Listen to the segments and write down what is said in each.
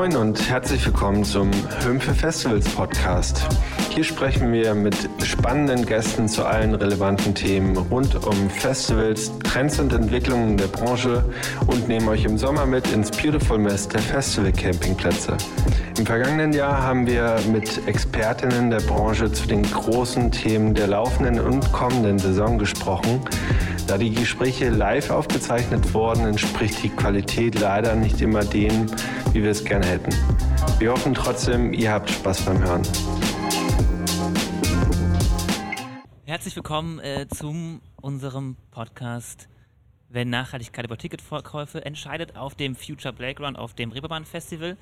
Moin und herzlich willkommen zum Hümpfe Festivals Podcast. Hier sprechen wir mit spannenden Gästen zu allen relevanten Themen rund um Festivals, Trends und Entwicklungen der Branche und nehmen euch im Sommer mit ins Beautiful Mess der Festival Campingplätze. Im vergangenen Jahr haben wir mit Expertinnen der Branche zu den großen Themen der laufenden und kommenden Saison gesprochen. Da die Gespräche live aufgezeichnet wurden, entspricht die Qualität leider nicht immer dem, wie wir es gerne hätten. Wir hoffen trotzdem, ihr habt Spaß beim Hören. Herzlich willkommen äh, zu unserem Podcast Wenn Nachhaltigkeit über Ticketverkäufe entscheidet auf dem Future Playground auf dem Reeperbahn Festival.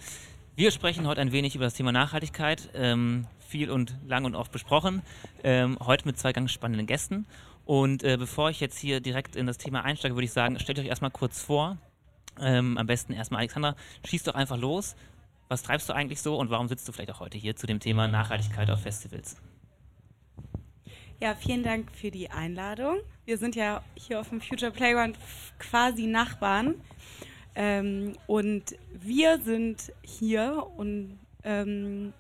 Wir sprechen heute ein wenig über das Thema Nachhaltigkeit, ähm, viel und lang und oft besprochen. Ähm, heute mit zwei ganz spannenden Gästen. Und äh, bevor ich jetzt hier direkt in das Thema einsteige, würde ich sagen, stellt euch erstmal kurz vor. Ähm, am besten erstmal Alexander, schieß doch einfach los. Was treibst du eigentlich so und warum sitzt du vielleicht auch heute hier zu dem Thema Nachhaltigkeit auf Festivals? Ja, vielen Dank für die Einladung. Wir sind ja hier auf dem Future Playground quasi Nachbarn. Ähm, und wir sind hier und ähm,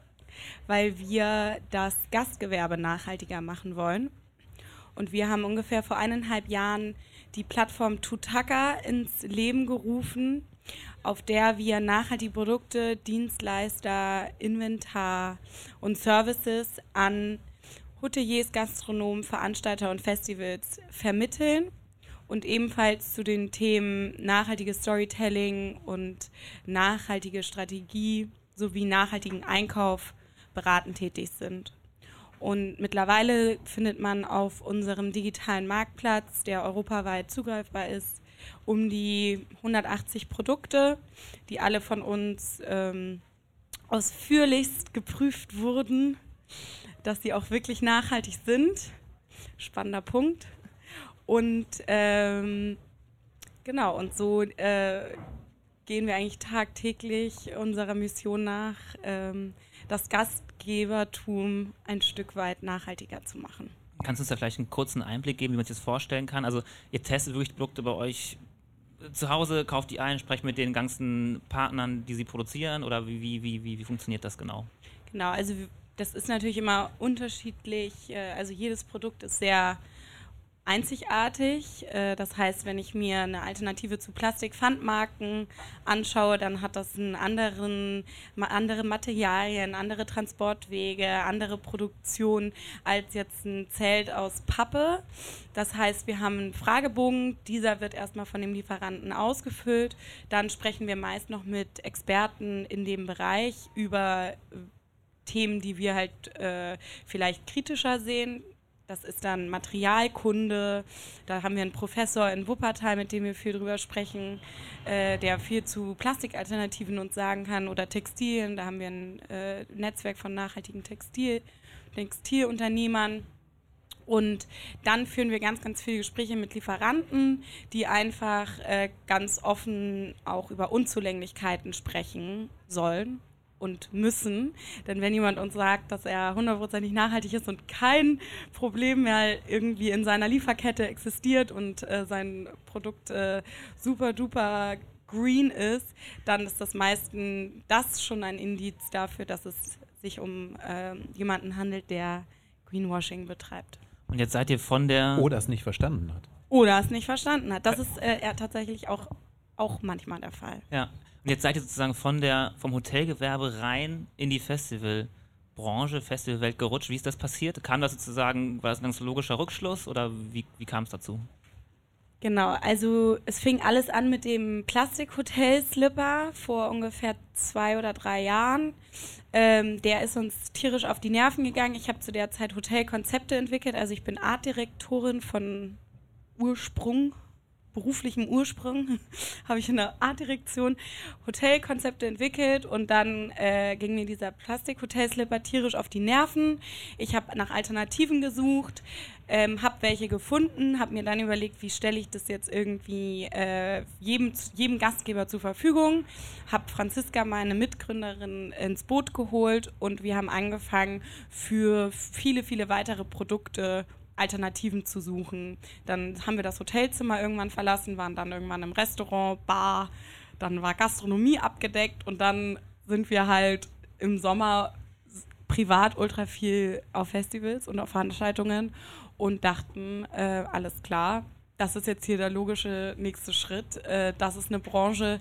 weil wir das Gastgewerbe nachhaltiger machen wollen. Und wir haben ungefähr vor eineinhalb Jahren die Plattform Tutaka ins Leben gerufen, auf der wir nachhaltige Produkte, Dienstleister, Inventar und Services an Hoteliers, Gastronomen, Veranstalter und Festivals vermitteln und ebenfalls zu den Themen nachhaltiges Storytelling und nachhaltige Strategie sowie nachhaltigen Einkauf beratend tätig sind. Und mittlerweile findet man auf unserem digitalen Marktplatz, der europaweit zugreifbar ist, um die 180 Produkte, die alle von uns ähm, ausführlichst geprüft wurden, dass sie auch wirklich nachhaltig sind. Spannender Punkt. Und ähm, genau, und so äh, gehen wir eigentlich tagtäglich unserer Mission nach, ähm, das Gastgebertum ein Stück weit nachhaltiger zu machen. Kannst du uns da vielleicht einen kurzen Einblick geben, wie man sich das vorstellen kann? Also ihr testet wirklich Produkte bei euch zu Hause, kauft die ein, sprecht mit den ganzen Partnern, die sie produzieren oder wie, wie, wie, wie, wie funktioniert das genau? Genau, also das ist natürlich immer unterschiedlich. Äh, also jedes Produkt ist sehr einzigartig. Äh, das heißt, wenn ich mir eine Alternative zu Plastikpfandmarken anschaue, dann hat das einen anderen, andere Materialien, andere Transportwege, andere Produktion als jetzt ein Zelt aus Pappe. Das heißt, wir haben einen Fragebogen, dieser wird erstmal von dem Lieferanten ausgefüllt. Dann sprechen wir meist noch mit Experten in dem Bereich über Themen, die wir halt äh, vielleicht kritischer sehen. Das ist dann Materialkunde. Da haben wir einen Professor in Wuppertal, mit dem wir viel drüber sprechen, äh, der viel zu Plastikalternativen uns sagen kann oder Textilien. Da haben wir ein äh, Netzwerk von nachhaltigen Textil, Textilunternehmern. Und dann führen wir ganz, ganz viele Gespräche mit Lieferanten, die einfach äh, ganz offen auch über Unzulänglichkeiten sprechen sollen und müssen. Denn wenn jemand uns sagt, dass er hundertprozentig nachhaltig ist und kein Problem mehr irgendwie in seiner Lieferkette existiert und äh, sein Produkt äh, super duper green ist, dann ist das meisten das schon ein Indiz dafür, dass es sich um äh, jemanden handelt, der Greenwashing betreibt. Und jetzt seid ihr von der. Oder es nicht verstanden hat. Oder es nicht verstanden hat. Das ist äh, tatsächlich auch, auch manchmal der Fall. Ja. Und jetzt seid ihr sozusagen von der, vom Hotelgewerbe rein in die Festivalbranche, Festivalwelt gerutscht. Wie ist das passiert? Kam das sozusagen, war das ein ganz logischer Rückschluss oder wie, wie kam es dazu? Genau, also es fing alles an mit dem Plastikhotel-Slipper vor ungefähr zwei oder drei Jahren. Ähm, der ist uns tierisch auf die Nerven gegangen. Ich habe zu der Zeit Hotelkonzepte entwickelt. Also ich bin Artdirektorin von Ursprung beruflichem Ursprung habe ich in der Artdirektion Hotelkonzepte entwickelt und dann äh, ging mir dieser Plastik-Hotelslipper tierisch auf die Nerven. Ich habe nach Alternativen gesucht, ähm, habe welche gefunden, habe mir dann überlegt, wie stelle ich das jetzt irgendwie äh, jedem, jedem Gastgeber zur Verfügung, habe Franziska, meine Mitgründerin, ins Boot geholt und wir haben angefangen, für viele, viele weitere Produkte Alternativen zu suchen. Dann haben wir das Hotelzimmer irgendwann verlassen, waren dann irgendwann im Restaurant, Bar, dann war Gastronomie abgedeckt und dann sind wir halt im Sommer privat ultra viel auf Festivals und auf Veranstaltungen und dachten, äh, alles klar, das ist jetzt hier der logische nächste Schritt. Äh, das ist eine Branche,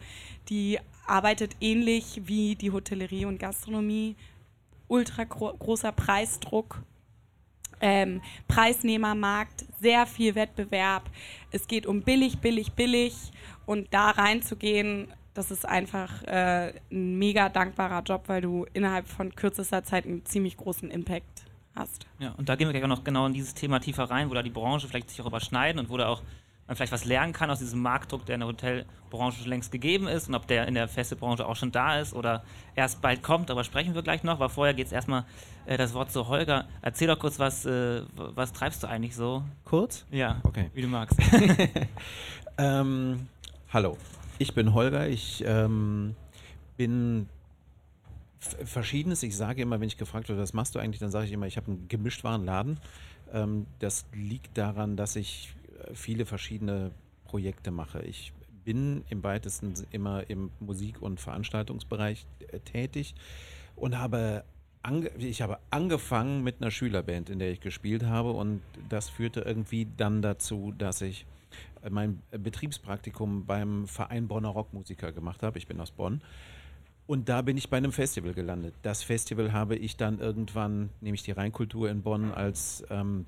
die arbeitet ähnlich wie die Hotellerie und Gastronomie. Ultra gro großer Preisdruck, ähm, Preisnehmermarkt, sehr viel Wettbewerb. Es geht um billig, billig, billig. Und da reinzugehen, das ist einfach äh, ein mega dankbarer Job, weil du innerhalb von kürzester Zeit einen ziemlich großen Impact hast. Ja, und da gehen wir gleich auch noch genau in dieses Thema tiefer rein, wo da die Branche vielleicht sich auch überschneiden und wo da auch man vielleicht was lernen kann aus diesem Marktdruck, der in der Hotelbranche schon längst gegeben ist und ob der in der Festebranche auch schon da ist oder erst bald kommt, aber sprechen wir gleich noch, aber vorher geht es erstmal äh, das Wort zu Holger. Erzähl doch kurz, was, äh, was treibst du eigentlich so? Kurz? Ja, okay. wie du magst. ähm, hallo, ich bin Holger, ich ähm, bin Verschiedenes. Ich sage immer, wenn ich gefragt werde, was machst du eigentlich, dann sage ich immer, ich habe einen Gemischtwarenladen. Ähm, das liegt daran, dass ich viele verschiedene Projekte mache. Ich bin im weitesten immer im Musik- und Veranstaltungsbereich äh, tätig und habe ich habe angefangen mit einer Schülerband, in der ich gespielt habe und das führte irgendwie dann dazu, dass ich äh, mein Betriebspraktikum beim Verein Bonner Rockmusiker gemacht habe. Ich bin aus Bonn und da bin ich bei einem Festival gelandet. Das Festival habe ich dann irgendwann, nämlich die Rheinkultur in Bonn, als ähm,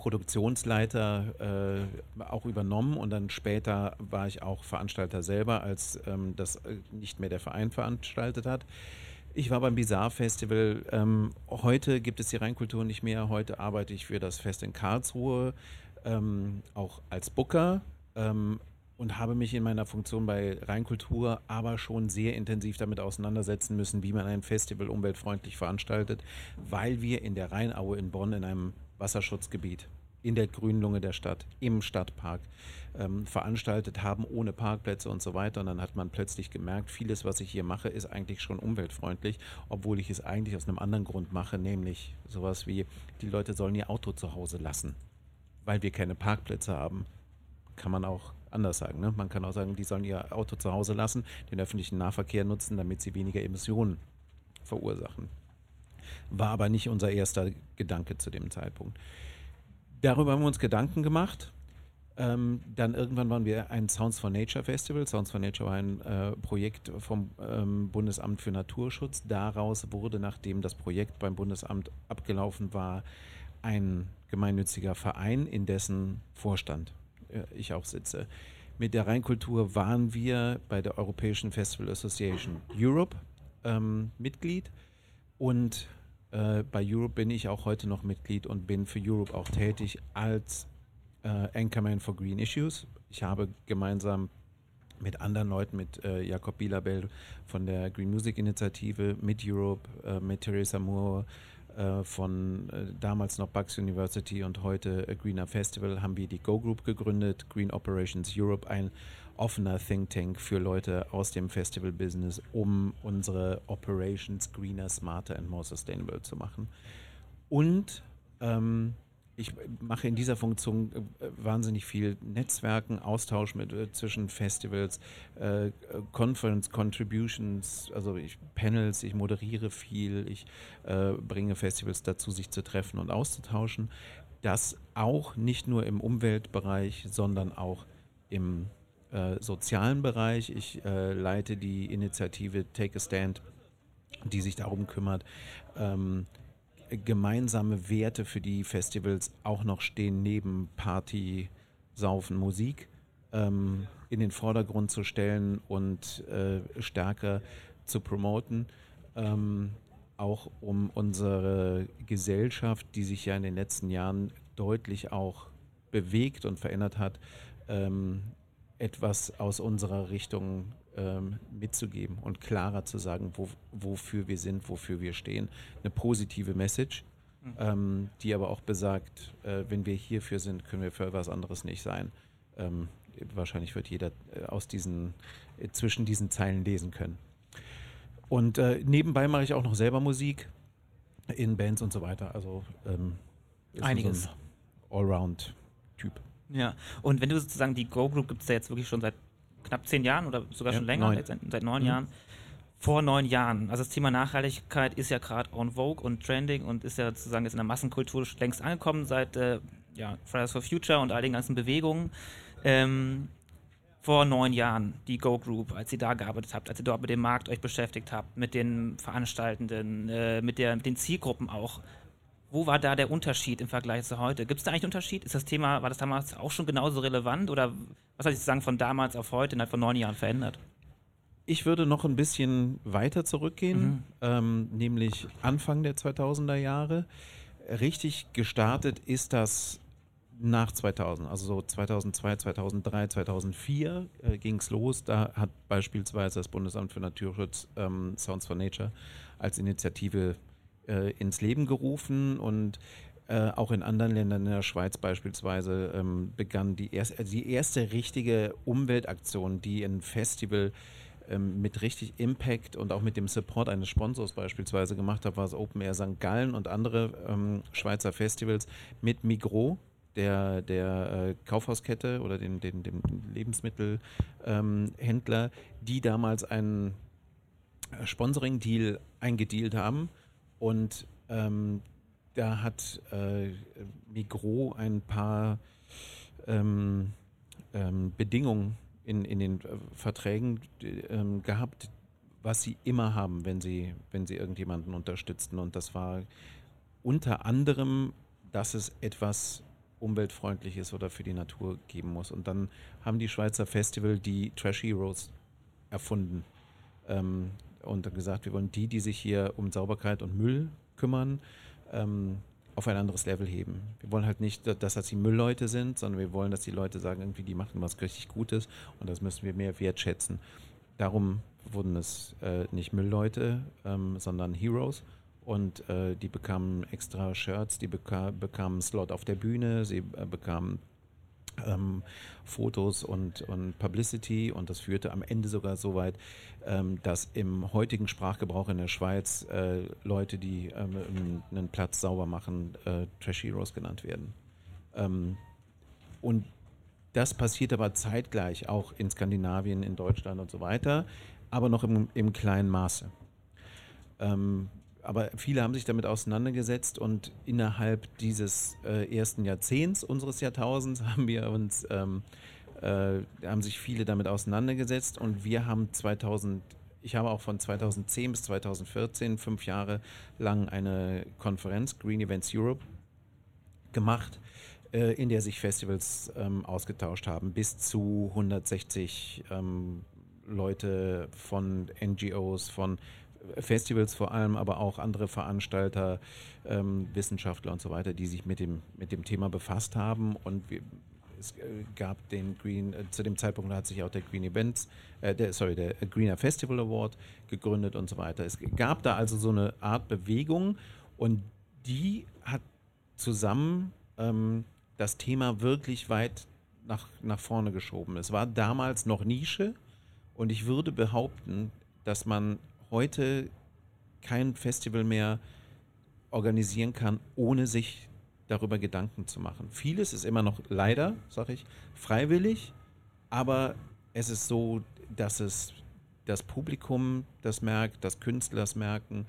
Produktionsleiter äh, auch übernommen und dann später war ich auch Veranstalter selber, als ähm, das äh, nicht mehr der Verein veranstaltet hat. Ich war beim Bizarre Festival. Ähm, heute gibt es die Rheinkultur nicht mehr. Heute arbeite ich für das Fest in Karlsruhe, ähm, auch als Booker. Ähm, und habe mich in meiner Funktion bei Rheinkultur aber schon sehr intensiv damit auseinandersetzen müssen, wie man ein Festival umweltfreundlich veranstaltet, weil wir in der Rheinaue in Bonn in einem Wasserschutzgebiet in der Grünlunge der Stadt, im Stadtpark ähm, veranstaltet haben, ohne Parkplätze und so weiter. Und dann hat man plötzlich gemerkt, vieles, was ich hier mache, ist eigentlich schon umweltfreundlich, obwohl ich es eigentlich aus einem anderen Grund mache, nämlich sowas wie, die Leute sollen ihr Auto zu Hause lassen, weil wir keine Parkplätze haben. Kann man auch anders sagen. Ne? Man kann auch sagen, die sollen ihr Auto zu Hause lassen, den öffentlichen Nahverkehr nutzen, damit sie weniger Emissionen verursachen. War aber nicht unser erster Gedanke zu dem Zeitpunkt. Darüber haben wir uns Gedanken gemacht. Ähm, dann irgendwann waren wir ein Sounds for Nature Festival. Sounds for Nature war ein äh, Projekt vom ähm, Bundesamt für Naturschutz. Daraus wurde, nachdem das Projekt beim Bundesamt abgelaufen war, ein gemeinnütziger Verein, in dessen Vorstand äh, ich auch sitze. Mit der Rheinkultur waren wir bei der Europäischen Festival Association Europe ähm, Mitglied und äh, bei Europe bin ich auch heute noch Mitglied und bin für Europe auch tätig als äh, Anchorman for Green Issues. Ich habe gemeinsam mit anderen Leuten, mit äh, Jakob Bielabel von der Green Music Initiative, mit Europe, äh, mit Theresa Moore, äh, von äh, damals noch Bucks University und heute Greener Festival haben wir die Go Group gegründet, Green Operations Europe, ein offener Think Tank für Leute aus dem Festival-Business, um unsere Operations greener, smarter and more sustainable zu machen. Und ähm, ich mache in dieser Funktion äh, wahnsinnig viel Netzwerken, Austausch mit, äh, zwischen Festivals, äh, Conference Contributions, also ich Panels, ich moderiere viel, ich äh, bringe Festivals dazu, sich zu treffen und auszutauschen. Das auch nicht nur im Umweltbereich, sondern auch im äh, sozialen Bereich. Ich äh, leite die Initiative Take a Stand, die sich darum kümmert, ähm, gemeinsame Werte für die Festivals auch noch stehen, neben Party, Saufen, Musik ähm, in den Vordergrund zu stellen und äh, stärker zu promoten. Ähm, auch um unsere Gesellschaft, die sich ja in den letzten Jahren deutlich auch bewegt und verändert hat, ähm, etwas aus unserer Richtung ähm, mitzugeben und klarer zu sagen, wo, wofür wir sind, wofür wir stehen. Eine positive Message, mhm. ähm, die aber auch besagt, äh, wenn wir hierfür sind, können wir für was anderes nicht sein. Ähm, wahrscheinlich wird jeder äh, aus diesen, äh, zwischen diesen Zeilen lesen können. Und äh, nebenbei mache ich auch noch selber Musik in Bands und so weiter. Also ähm, einiges. So Allround-Typ. Ja, und wenn du sozusagen die Go Group gibt es ja jetzt wirklich schon seit knapp zehn Jahren oder sogar ja, schon länger, neun. Seit, seit, neun mhm. Jahren. vor neun Jahren. Also das Thema Nachhaltigkeit ist ja gerade on vogue und trending und ist ja sozusagen jetzt in der Massenkultur längst angekommen seit äh, ja, Fridays for Future und all den ganzen Bewegungen. Ähm, vor neun Jahren, die Go Group, als ihr da gearbeitet habt, als ihr dort mit dem Markt euch beschäftigt habt, mit den Veranstaltenden, äh, mit, der, mit den Zielgruppen auch. Wo war da der Unterschied im Vergleich zu heute? Gibt es da eigentlich einen Unterschied? Ist das Thema, war das damals auch schon genauso relevant oder was hat sich sozusagen von damals auf heute innerhalb von neun Jahren verändert? Ich würde noch ein bisschen weiter zurückgehen, Mhm. ähm, nämlich Anfang der 2000er Jahre. Richtig gestartet ist das nach 2000, also so 2002, 2003, 2004 äh, ging es los. Da hat beispielsweise das Bundesamt für Naturschutz ähm, Sounds for Nature als Initiative äh, ins Leben gerufen und äh, auch in anderen Ländern, in der Schweiz beispielsweise, ähm, begann die, erst, also die erste richtige Umweltaktion, die ein Festival ähm, mit richtig Impact und auch mit dem Support eines Sponsors beispielsweise gemacht hat, war es Open Air St. Gallen und andere ähm, Schweizer Festivals mit Migros, der, der äh, Kaufhauskette oder den, den, dem Lebensmittelhändler, ähm, die damals einen äh, Sponsoring-Deal eingedealt haben und ähm, da hat äh, Migros ein paar ähm, ähm, Bedingungen in, in den äh, Verträgen ähm, gehabt, was sie immer haben, wenn sie, wenn sie irgendjemanden unterstützten. Und das war unter anderem, dass es etwas umweltfreundliches oder für die Natur geben muss. Und dann haben die Schweizer Festival die Trash Heroes erfunden ähm, und gesagt, wir wollen die, die sich hier um Sauberkeit und Müll kümmern, ähm, auf ein anderes Level heben. Wir wollen halt nicht, dass das die Müllleute sind, sondern wir wollen, dass die Leute sagen, irgendwie, die machen was richtig Gutes und das müssen wir mehr wertschätzen. Darum wurden es äh, nicht Müllleute, ähm, sondern Heroes. Und äh, die bekamen extra Shirts, die beka bekamen Slot auf der Bühne, sie äh, bekamen ähm, Fotos und, und Publicity und das führte am Ende sogar so weit, ähm, dass im heutigen Sprachgebrauch in der Schweiz äh, Leute, die ähm, einen Platz sauber machen, äh, Trash Heroes genannt werden. Ähm, und das passiert aber zeitgleich auch in Skandinavien, in Deutschland und so weiter, aber noch im, im kleinen Maße. Ähm, aber viele haben sich damit auseinandergesetzt und innerhalb dieses äh, ersten Jahrzehnts unseres Jahrtausends haben wir uns, ähm, äh, haben sich viele damit auseinandergesetzt und wir haben 2000, ich habe auch von 2010 bis 2014 fünf Jahre lang eine Konferenz, Green Events Europe, gemacht, äh, in der sich Festivals ähm, ausgetauscht haben, bis zu 160 ähm, Leute von NGOs, von Festivals vor allem, aber auch andere Veranstalter, ähm, Wissenschaftler und so weiter, die sich mit dem, mit dem Thema befasst haben. Und wir, es äh, gab den Green, äh, zu dem Zeitpunkt hat sich auch der Green Events, äh, der, sorry, der Greener Festival Award gegründet und so weiter. Es gab da also so eine Art Bewegung und die hat zusammen ähm, das Thema wirklich weit nach, nach vorne geschoben. Es war damals noch Nische und ich würde behaupten, dass man heute kein Festival mehr organisieren kann, ohne sich darüber Gedanken zu machen. Vieles ist immer noch leider, sage ich, freiwillig, aber es ist so, dass es das Publikum das merkt, dass Künstler es merken,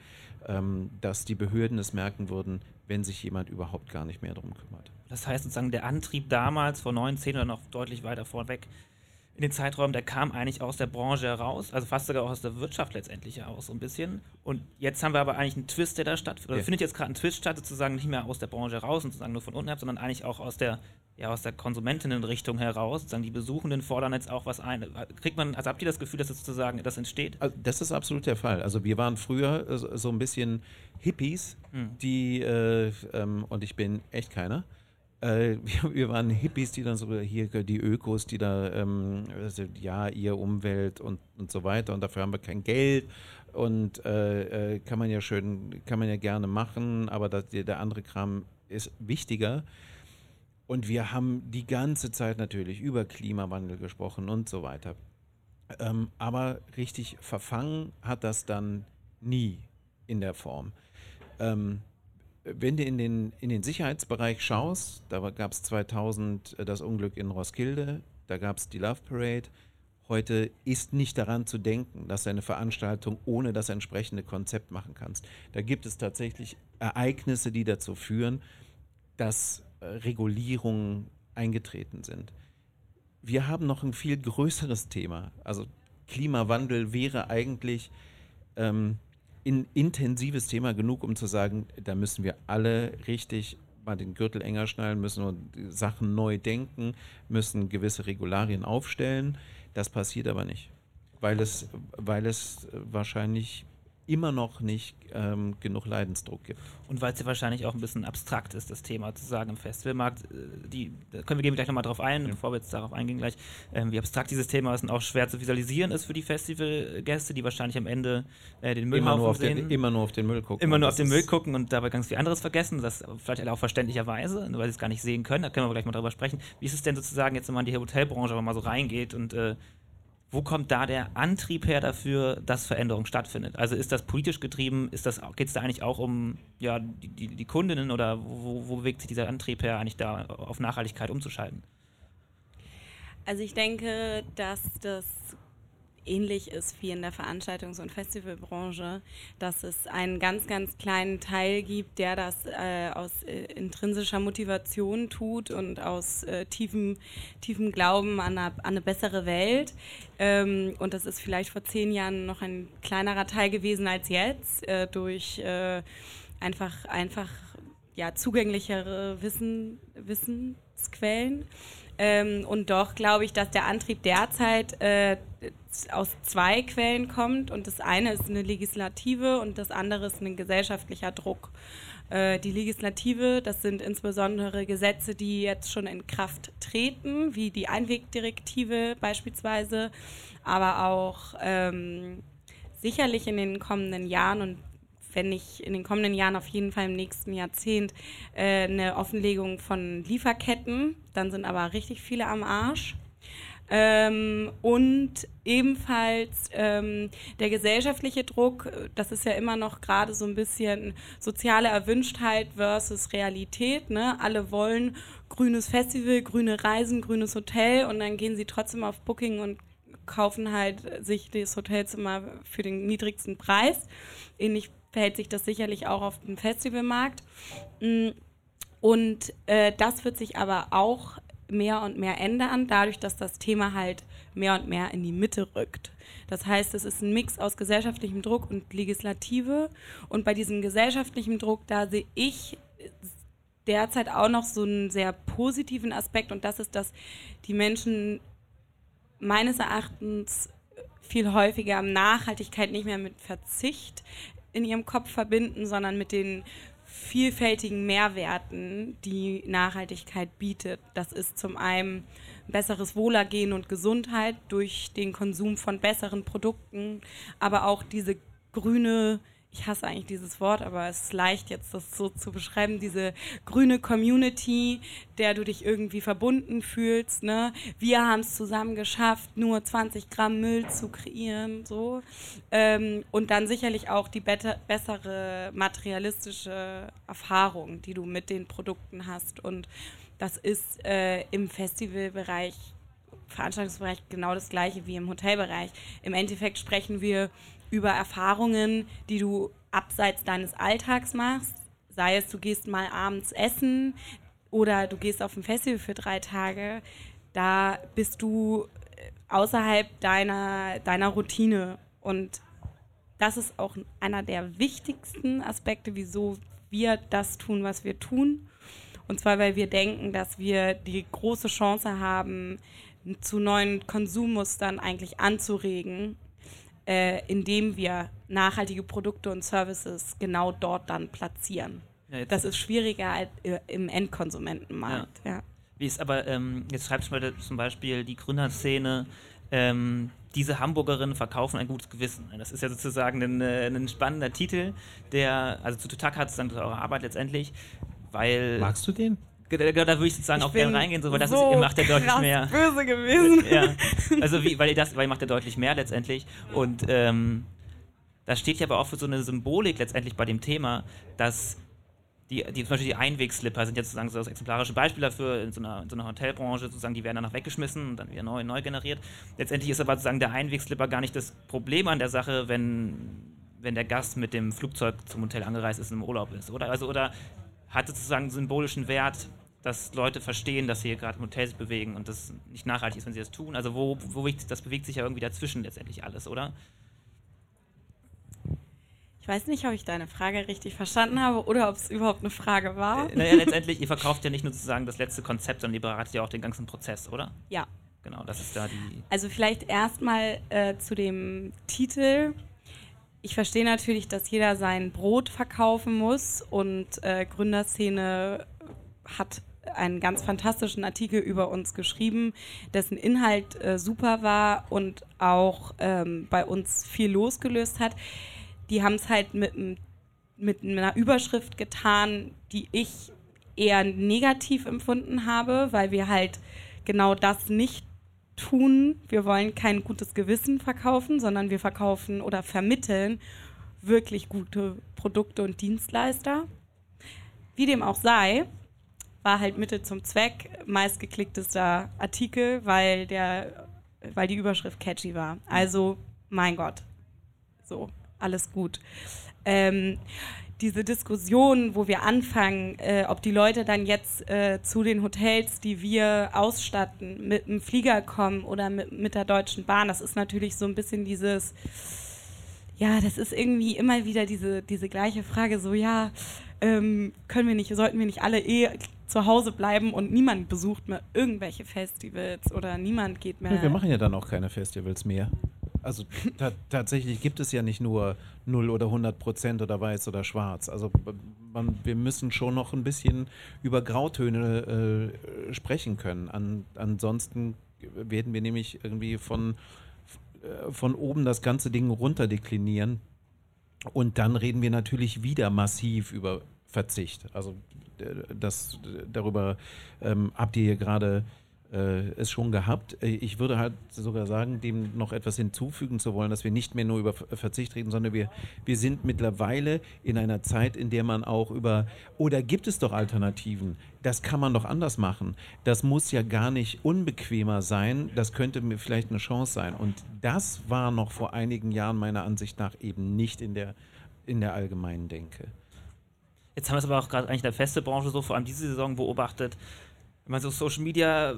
ähm, dass die Behörden es merken würden, wenn sich jemand überhaupt gar nicht mehr darum kümmert. Das heißt sozusagen, der Antrieb damals vor 19 oder noch deutlich weiter vorweg in den Zeitraum, der kam eigentlich aus der Branche heraus, also fast sogar auch aus der Wirtschaft letztendlich heraus, so ein bisschen. Und jetzt haben wir aber eigentlich einen Twist, der da stattfindet. Oder Ja. findet jetzt gerade ein Twist statt, sozusagen nicht mehr aus der Branche heraus und sozusagen nur von unten ab, sondern eigentlich auch aus der, ja, aus der Konsumentinnenrichtung heraus. Sozusagen die Besuchenden fordern jetzt auch was ein. Kriegt man, also habt ihr das Gefühl, dass das sozusagen das entsteht? Also das ist absolut der Fall. Also wir waren früher äh, so so ein bisschen Hippies, Hm. die, äh, ähm, und ich bin echt keiner, äh, wir, wir waren Hippies, die dann so, hier die Ökos, die da, ähm, also, ja, ihr Umwelt und, und so weiter und dafür haben wir kein Geld und äh, äh, kann man ja schön, kann man ja gerne machen, aber das, der, der andere Kram ist wichtiger. Und wir haben die ganze Zeit natürlich über Klimawandel gesprochen und so weiter. Ähm, aber richtig verfangen hat das dann nie in der Form. Ähm, wenn du in den, in den Sicherheitsbereich schaust, da gab es 2000 äh, das Unglück in Roskilde, da gab es die Love Parade. heute ist nicht daran zu denken, dass du eine Veranstaltung ohne das entsprechende Konzept machen kannst. Da gibt es tatsächlich Ereignisse, die dazu führen, dass äh, Regulierungen eingetreten sind. Wir haben noch ein viel größeres Thema. Also Klimawandel wäre eigentlich ähm, ein intensives Thema genug, um zu sagen, da müssen wir alle richtig mal den Gürtel enger schnallen, müssen Sachen neu denken, müssen gewisse Regularien aufstellen. Das passiert aber nicht, weil es, weil es wahrscheinlich immer noch nicht ähm, genug Leidensdruck gibt. Und weil es ja wahrscheinlich auch ein bisschen abstrakt ist, das Thema zu sagen im Festivalmarkt. Äh, die, da können wir gehen gleich nochmal drauf ein, ja. bevor wir jetzt darauf eingehen gleich, ähm, wie abstrakt dieses Thema ist und auch schwer zu visualisieren ist für die Festivalgäste, die wahrscheinlich am Ende äh, den Müllhaufen immer nur sehen. Den, immer nur auf den Müll gucken. Immer nur auf den Müll gucken und dabei ganz viel anderes vergessen, das vielleicht auch verständlicherweise, weil sie es gar nicht sehen können. Da können wir gleich mal drüber sprechen. Wie ist es denn sozusagen jetzt, wenn man in die Hotelbranche aber mal so reingeht und äh, wo kommt da der Antrieb her dafür, dass Veränderung stattfindet? Also ist das politisch getrieben? geht es da eigentlich auch um ja, die, die, die Kundinnen oder wo, wo bewegt sich dieser Antrieb her, eigentlich da auf Nachhaltigkeit umzuschalten? Also ich denke, dass das ähnlich ist wie in der Veranstaltungs- und Festivalbranche, dass es einen ganz, ganz kleinen Teil gibt, der das äh, aus äh, intrinsischer Motivation tut und aus äh, tiefem, tiefem Glauben an eine, an eine bessere Welt. Ähm, und das ist vielleicht vor zehn Jahren noch ein kleinerer Teil gewesen als jetzt, äh, durch äh, einfach, einfach ja, zugänglichere Wissen, Wissensquellen. Ähm, und doch glaube ich, dass der Antrieb derzeit äh, aus zwei Quellen kommt. Und das eine ist eine Legislative und das andere ist ein gesellschaftlicher Druck. Äh, die Legislative, das sind insbesondere Gesetze, die jetzt schon in Kraft treten, wie die Einwegdirektive beispielsweise, aber auch ähm, sicherlich in den kommenden Jahren und wenn nicht in den kommenden Jahren, auf jeden Fall im nächsten Jahrzehnt, äh, eine Offenlegung von Lieferketten. Dann sind aber richtig viele am Arsch. Ähm, und ebenfalls ähm, der gesellschaftliche Druck, das ist ja immer noch gerade so ein bisschen soziale Erwünschtheit versus Realität. Ne? Alle wollen grünes Festival, grüne Reisen, grünes Hotel und dann gehen sie trotzdem auf Booking und kaufen halt sich das Hotelzimmer für den niedrigsten Preis. Ähnlich verhält sich das sicherlich auch auf dem Festivalmarkt. Mm, und äh, das wird sich aber auch mehr und mehr ändern, dadurch, dass das Thema halt mehr und mehr in die Mitte rückt. Das heißt, es ist ein Mix aus gesellschaftlichem Druck und Legislative. Und bei diesem gesellschaftlichen Druck, da sehe ich derzeit auch noch so einen sehr positiven Aspekt und das ist, dass die Menschen meines Erachtens viel häufiger Nachhaltigkeit nicht mehr mit Verzicht in ihrem Kopf verbinden, sondern mit den vielfältigen Mehrwerten, die Nachhaltigkeit bietet. Das ist zum einen besseres Wohlergehen und Gesundheit durch den Konsum von besseren Produkten, aber auch diese grüne ich hasse eigentlich dieses Wort, aber es ist leicht jetzt das so zu beschreiben, diese grüne Community, der du dich irgendwie verbunden fühlst. Ne? Wir haben es zusammen geschafft, nur 20 Gramm Müll zu kreieren. So. Ähm, und dann sicherlich auch die bessere materialistische Erfahrung, die du mit den Produkten hast. Und das ist äh, im Festivalbereich Veranstaltungsbereich genau das gleiche wie im Hotelbereich. Im Endeffekt sprechen wir über Erfahrungen, die du abseits deines Alltags machst. Sei es, du gehst mal abends essen oder du gehst auf ein Festival für drei Tage. Da bist du äh, außerhalb deiner, deiner Routine. Und das ist auch einer der wichtigsten Aspekte, wieso wir das tun, was wir tun. Und zwar, weil wir denken, dass wir die große Chance haben, zu neuen Konsummustern eigentlich anzuregen äh, indem wir nachhaltige Produkte und Services genau dort dann platzieren. Ja, das ist schwieriger als äh, im Endkonsumentenmarkt. Ja. ja. Wie ist aber, ähm, jetzt schreibt zum Beispiel die Gründerszene, ähm, diese Hamburgerinnen verkaufen ein gutes Gewissen. Das ist ja sozusagen ein, äh, ein spannender Titel, der, also zu Tutak hat es dann eure Arbeit letztendlich, weil. Magst du den? Da, da würde ich sozusagen ich auch gerne reingehen, so, weil das so ist, ihr macht ja deutlich mehr. böse gewesen. Ja. Also wie, weil ihr das, weil ihr macht ja deutlich mehr letztendlich. Und ähm, das steht ja aber auch für so eine Symbolik letztendlich bei dem Thema, dass die, die, zum Beispiel die Einwegslipper sind jetzt sozusagen so das exemplarische Beispiel dafür in so einer, in so einer Hotelbranche, sozusagen, die werden danach weggeschmissen und dann wieder neu, neu generiert. Letztendlich ist aber sozusagen der Einwegslipper gar nicht das Problem an der Sache, wenn, wenn der Gast mit dem Flugzeug zum Hotel angereist ist und im Urlaub ist, oder? Also, oder hat sozusagen symbolischen Wert, dass Leute verstehen, dass sie hier gerade im Hotel sich bewegen und das nicht nachhaltig ist, wenn sie das tun. Also wo, wo das bewegt sich ja irgendwie dazwischen letztendlich alles, oder? Ich weiß nicht, ob ich deine Frage richtig verstanden habe oder ob es überhaupt eine Frage war. Äh, naja, letztendlich, ihr verkauft ja nicht nur sozusagen das letzte Konzept, sondern ihr beratet ja auch den ganzen Prozess, oder? Ja. Genau, das ist da die. Also vielleicht erstmal äh, zu dem Titel. Ich verstehe natürlich, dass jeder sein Brot verkaufen muss und äh, Gründerszene hat einen ganz fantastischen Artikel über uns geschrieben, dessen Inhalt äh, super war und auch ähm, bei uns viel losgelöst hat die haben es halt mit, mit einer Überschrift getan, die ich eher negativ empfunden habe, weil wir halt genau das nicht tun. Wir wollen kein gutes Gewissen verkaufen, sondern wir verkaufen oder vermitteln wirklich gute Produkte und Dienstleister. Wie dem auch sei, war halt Mittel zum Zweck meistgeklicktester Artikel, weil der, weil die Überschrift catchy war. Also, mein Gott. So alles gut. Ähm, diese Diskussion, wo wir anfangen, äh, ob die Leute dann jetzt äh, zu den Hotels, die wir ausstatten, mit dem Flieger kommen oder mit, mit der Deutschen Bahn, das ist natürlich so ein bisschen dieses, ja, das ist irgendwie immer wieder diese, diese gleiche Frage, so ja, ähm, können wir nicht, sollten wir nicht alle eh zu Hause bleiben und niemand besucht mehr irgendwelche Festivals oder niemand geht mehr. Ja, wir machen ja dann auch keine Festivals mehr. Also ta tatsächlich gibt es ja nicht nur 0 oder 100 Prozent oder weiß oder schwarz. Also man, wir müssen schon noch ein bisschen über Grautöne äh, sprechen können. An, ansonsten werden wir nämlich irgendwie von, äh, von oben das ganze Ding runterdeklinieren. Und dann reden wir natürlich wieder massiv über Verzicht. Also das, darüber ähm, habt ihr hier gerade äh, es schon gehabt. Äh, ich würde halt sogar sagen, dem noch etwas hinzufügen zu wollen, dass wir nicht mehr nur über Verzicht reden, sondern wir, wir sind mittlerweile in einer Zeit, in der man auch über, oder gibt es doch Alternativen? Das kann man doch anders machen. Das muss ja gar nicht unbequemer sein. Das könnte mir vielleicht eine Chance sein. Und das war noch vor einigen Jahren meiner Ansicht nach eben nicht in der, in der allgemeinen Denke. Jetzt haben wir es aber auch gerade eigentlich in der Festebranche so vor allem diese Saison beobachtet, wenn man so Social Media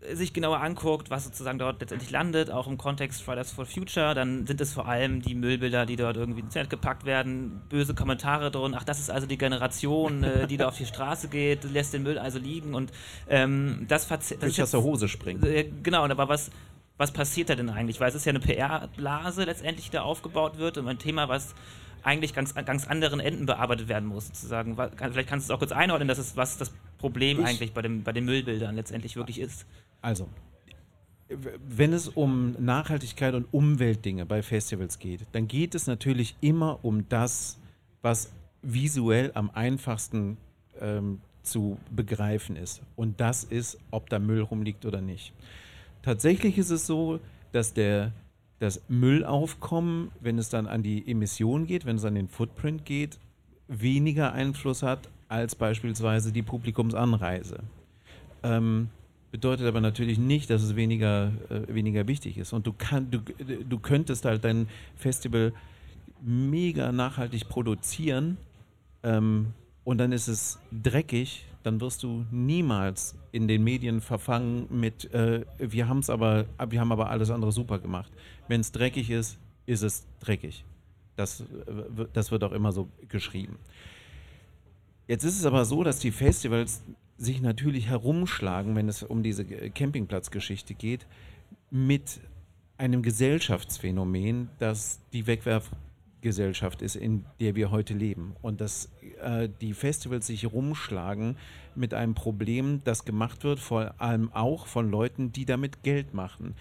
äh, sich genauer anguckt, was sozusagen dort letztendlich landet, auch im Kontext Fridays for Future, dann sind es vor allem die Müllbilder, die dort irgendwie ins Internet gepackt werden, böse Kommentare drin, ach, das ist also die Generation, äh, die da auf die Straße geht, lässt den Müll also liegen und ähm, das, das ist aus der Hose springt. Äh, genau, aber was, was passiert da denn eigentlich? Weil es ist ja eine PR-Blase letztendlich, die da aufgebaut wird und ein Thema, was eigentlich ganz, ganz anderen Enden bearbeitet werden muss, sozusagen. Vielleicht kannst du es auch kurz einordnen, dass es, was das Problem ich, eigentlich bei, dem, bei den Müllbildern letztendlich wirklich ist. Also, wenn es um Nachhaltigkeit und Umweltdinge bei Festivals geht, dann geht es natürlich immer um das, was visuell am einfachsten ähm, zu begreifen ist. Und das ist, ob da Müll rumliegt oder nicht. Tatsächlich ist es so, dass der das Müllaufkommen, wenn es dann an die Emission geht, wenn es an den Footprint geht, weniger Einfluss hat als beispielsweise die Publikumsanreise. Ähm, bedeutet aber natürlich nicht, dass es weniger, äh, weniger wichtig ist. Und du, kann, du, du könntest halt dein Festival mega nachhaltig produzieren ähm, und dann ist es dreckig, dann wirst du niemals in den Medien verfangen mit, äh, wir, haben's aber, wir haben aber alles andere super gemacht. Wenn es dreckig ist, ist es dreckig. Das, äh, das wird auch immer so geschrieben. Jetzt ist es aber so, dass die Festivals sich natürlich herumschlagen, wenn es um diese Campingplatzgeschichte geht, mit einem Gesellschaftsphänomen, das die Wegwerfgesellschaft ist, in der wir heute leben. Und dass äh, die Festivals sich rumschlagen mit einem Problem, das gemacht wird, vor allem auch von Leuten, die damit Geld machen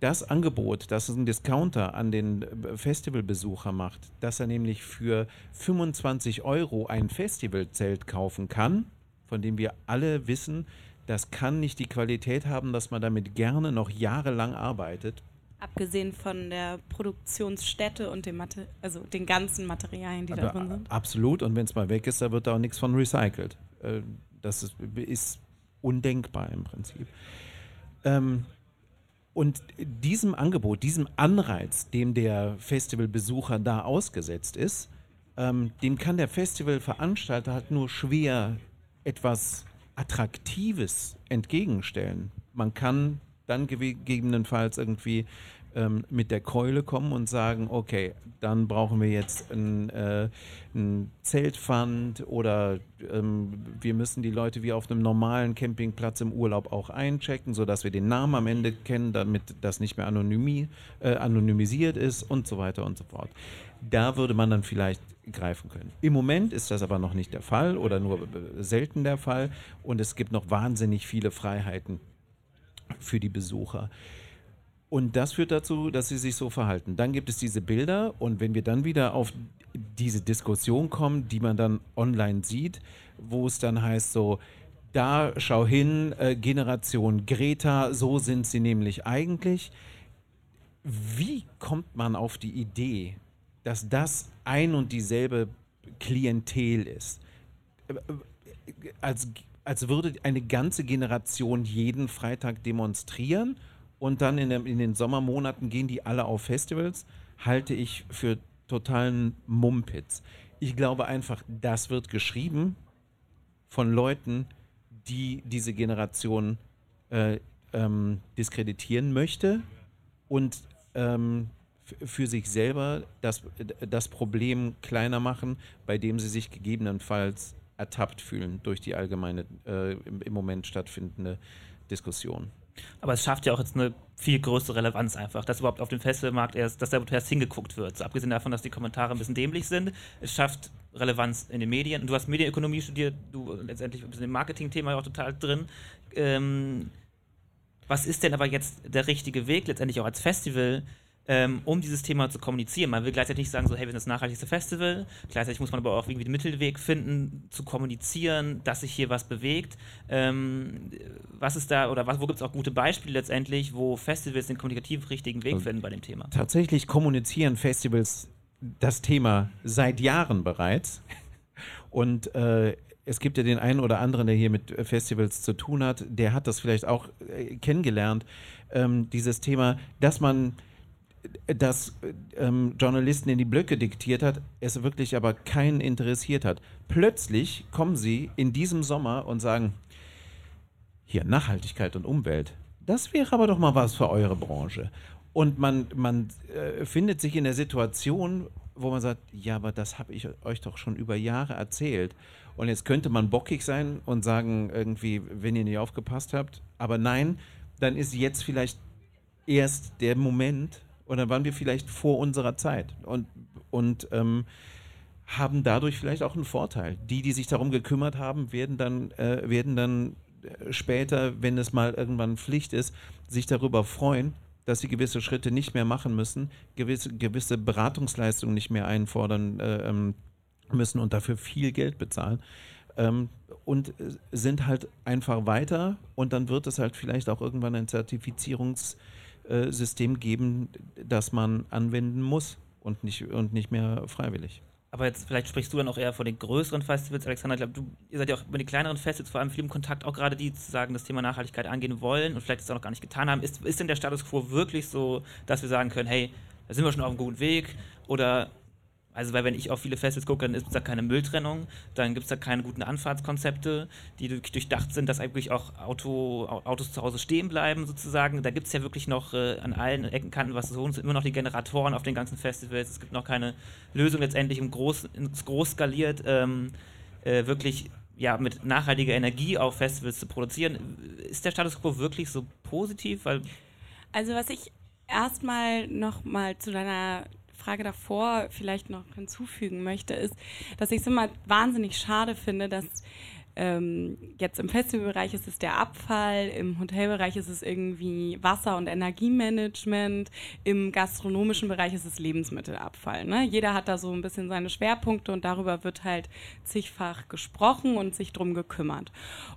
das Angebot, das ein Discounter an den Festivalbesucher macht, dass er nämlich für 25 Euro ein Festivalzelt kaufen kann, von dem wir alle wissen, das kann nicht die Qualität haben, dass man damit gerne noch jahrelang arbeitet. Abgesehen von der Produktionsstätte und dem Mater also den ganzen Materialien, die Aber da drin sind. Absolut. Und wenn es mal weg ist, da wird da auch nichts von recycelt. Äh, Das ist, ist undenkbar im Prinzip. Ähm, und diesem Angebot, diesem Anreiz, dem der Festivalbesucher da ausgesetzt ist, ähm, dem kann der Festivalveranstalter halt nur schwer etwas Attraktives entgegenstellen. Man kann dann gegebenenfalls irgendwie ähm, mit der Keule kommen und sagen, okay, dann brauchen wir jetzt ein, äh, ein Zeltpfand oder ähm, wir müssen die Leute wie auf einem normalen Campingplatz im Urlaub auch einchecken, sodass wir den Namen am Ende kennen, damit das nicht mehr anonymi, äh, anonymisiert ist und so weiter und so fort. Da würde man dann vielleicht greifen können. Im Moment ist das aber noch nicht der Fall oder nur äh, selten der Fall und es gibt noch wahnsinnig viele Freiheiten für die Besucher. Und das führt dazu, dass sie sich so verhalten. Dann gibt es diese Bilder und wenn wir dann wieder auf diese Diskussion kommen, die man dann online sieht, wo es dann heißt so, da schau hin, äh, Generation Greta, so sind sie nämlich eigentlich. Wie kommt man auf die Idee, dass das ein und dieselbe Klientel ist? Als, als würde eine ganze Generation jeden Freitag demonstrieren und dann in, der, in den Sommermonaten gehen die alle auf Festivals, halte ich für totalen Mumpitz. Ich glaube einfach, das wird geschrieben von Leuten, die diese Generation äh, ähm, diskreditieren möchte und ähm, für sich selber das, das Problem kleiner machen, bei dem sie sich gegebenenfalls ertappt fühlen durch die allgemeine äh, im Moment stattfindende Diskussion. Aber es schafft ja auch jetzt eine viel größere Relevanz einfach, dass überhaupt auf dem Festivalmarkt erst, dass da erst hingeguckt wird. So, abgesehen davon, dass die Kommentare ein bisschen dämlich sind, es schafft Relevanz in den Medien. Und du hast Medienökonomie studiert, du letztendlich bisschen im Marketing-Thema ja auch total drin. Ähm, was ist denn aber jetzt der richtige Weg, letztendlich auch als Festival, ähm, um dieses Thema zu kommunizieren? Man will gleichzeitig nicht sagen, so, hey, wir sind das nachhaltigste Festival. Gleichzeitig muss man aber auch irgendwie den Mittelweg finden, zu kommunizieren, dass sich hier was bewegt. Ähm, was ist da, oder was, wo gibt es auch gute Beispiele letztendlich, wo Festivals den kommunikativ richtigen Weg finden bei dem Thema? Tatsächlich kommunizieren Festivals das Thema seit Jahren bereits. Und äh, es gibt ja den einen oder anderen, der hier mit Festivals zu tun hat, der hat das vielleicht auch äh, kennengelernt, ähm, dieses Thema, dass man das äh, ähm, Journalisten in die Blöcke diktiert hat, es wirklich aber keinen interessiert hat. Plötzlich kommen sie in diesem Sommer und sagen, hier Nachhaltigkeit und Umwelt, das wäre aber doch mal was für eure Branche. Und man, man äh, findet sich in der Situation, wo man sagt, ja, aber das habe ich euch doch schon über Jahre erzählt. Und jetzt könnte man bockig sein und sagen, irgendwie, wenn ihr nicht aufgepasst habt. Aber nein, dann ist jetzt vielleicht erst der Moment, und dann waren wir vielleicht vor unserer Zeit. Und, und ähm, haben dadurch vielleicht auch einen Vorteil. Die, die sich darum gekümmert haben, werden dann, äh, werden dann äh, später, wenn es mal irgendwann Pflicht ist, sich darüber freuen, dass sie gewisse Schritte nicht mehr machen müssen, gewisse, gewisse Beratungsleistungen nicht mehr einfordern äh, ähm, müssen und dafür viel Geld bezahlen. Ähm, und äh, sind halt einfach weiter und dann wird es halt vielleicht auch irgendwann ein Zertifizierungssystem geben, das man anwenden muss und nicht, und nicht mehr freiwillig. Aber jetzt vielleicht sprichst du dann auch eher von den größeren Festivals, Alexander. Ich glaube, du, ihr seid ja auch bei den kleineren Festivals vor allem viel im Kontakt, auch gerade die sozusagen das Thema Nachhaltigkeit angehen wollen und vielleicht es auch noch gar nicht getan haben. Ist, ist denn der Status quo wirklich so, dass wir sagen können, hey, da sind wir schon auf einem guten Weg? Oder, also, weil wenn ich auf viele Festivals gucke, dann ist da keine Mülltrennung, dann gibt es da keine guten Anfahrtskonzepte, die durchdacht sind, dass eigentlich auch Auto, Au- Autos zu Hause stehen bleiben sozusagen. Da gibt es ja wirklich noch äh, an allen Ecken, Kanten was sind immer noch die Generatoren auf den ganzen Festivals. Es gibt noch keine Lösung letztendlich im Groß, groß skaliert ähm, äh, wirklich ja, mit nachhaltiger Energie auf Festivals zu produzieren. Ist der Status quo wirklich so positiv? Weil Also was ich erstmal noch mal zu deiner Frage davor vielleicht noch hinzufügen möchte, ist, dass ich es immer wahnsinnig schade finde, dass ähm, jetzt im Festivalbereich ist es der Abfall, im Hotelbereich ist es irgendwie Wasser- und Energiemanagement, im gastronomischen Bereich ist es Lebensmittelabfall. Ne? Jeder hat da so ein bisschen seine Schwerpunkte und darüber wird halt zigfach gesprochen und sich drum gekümmert.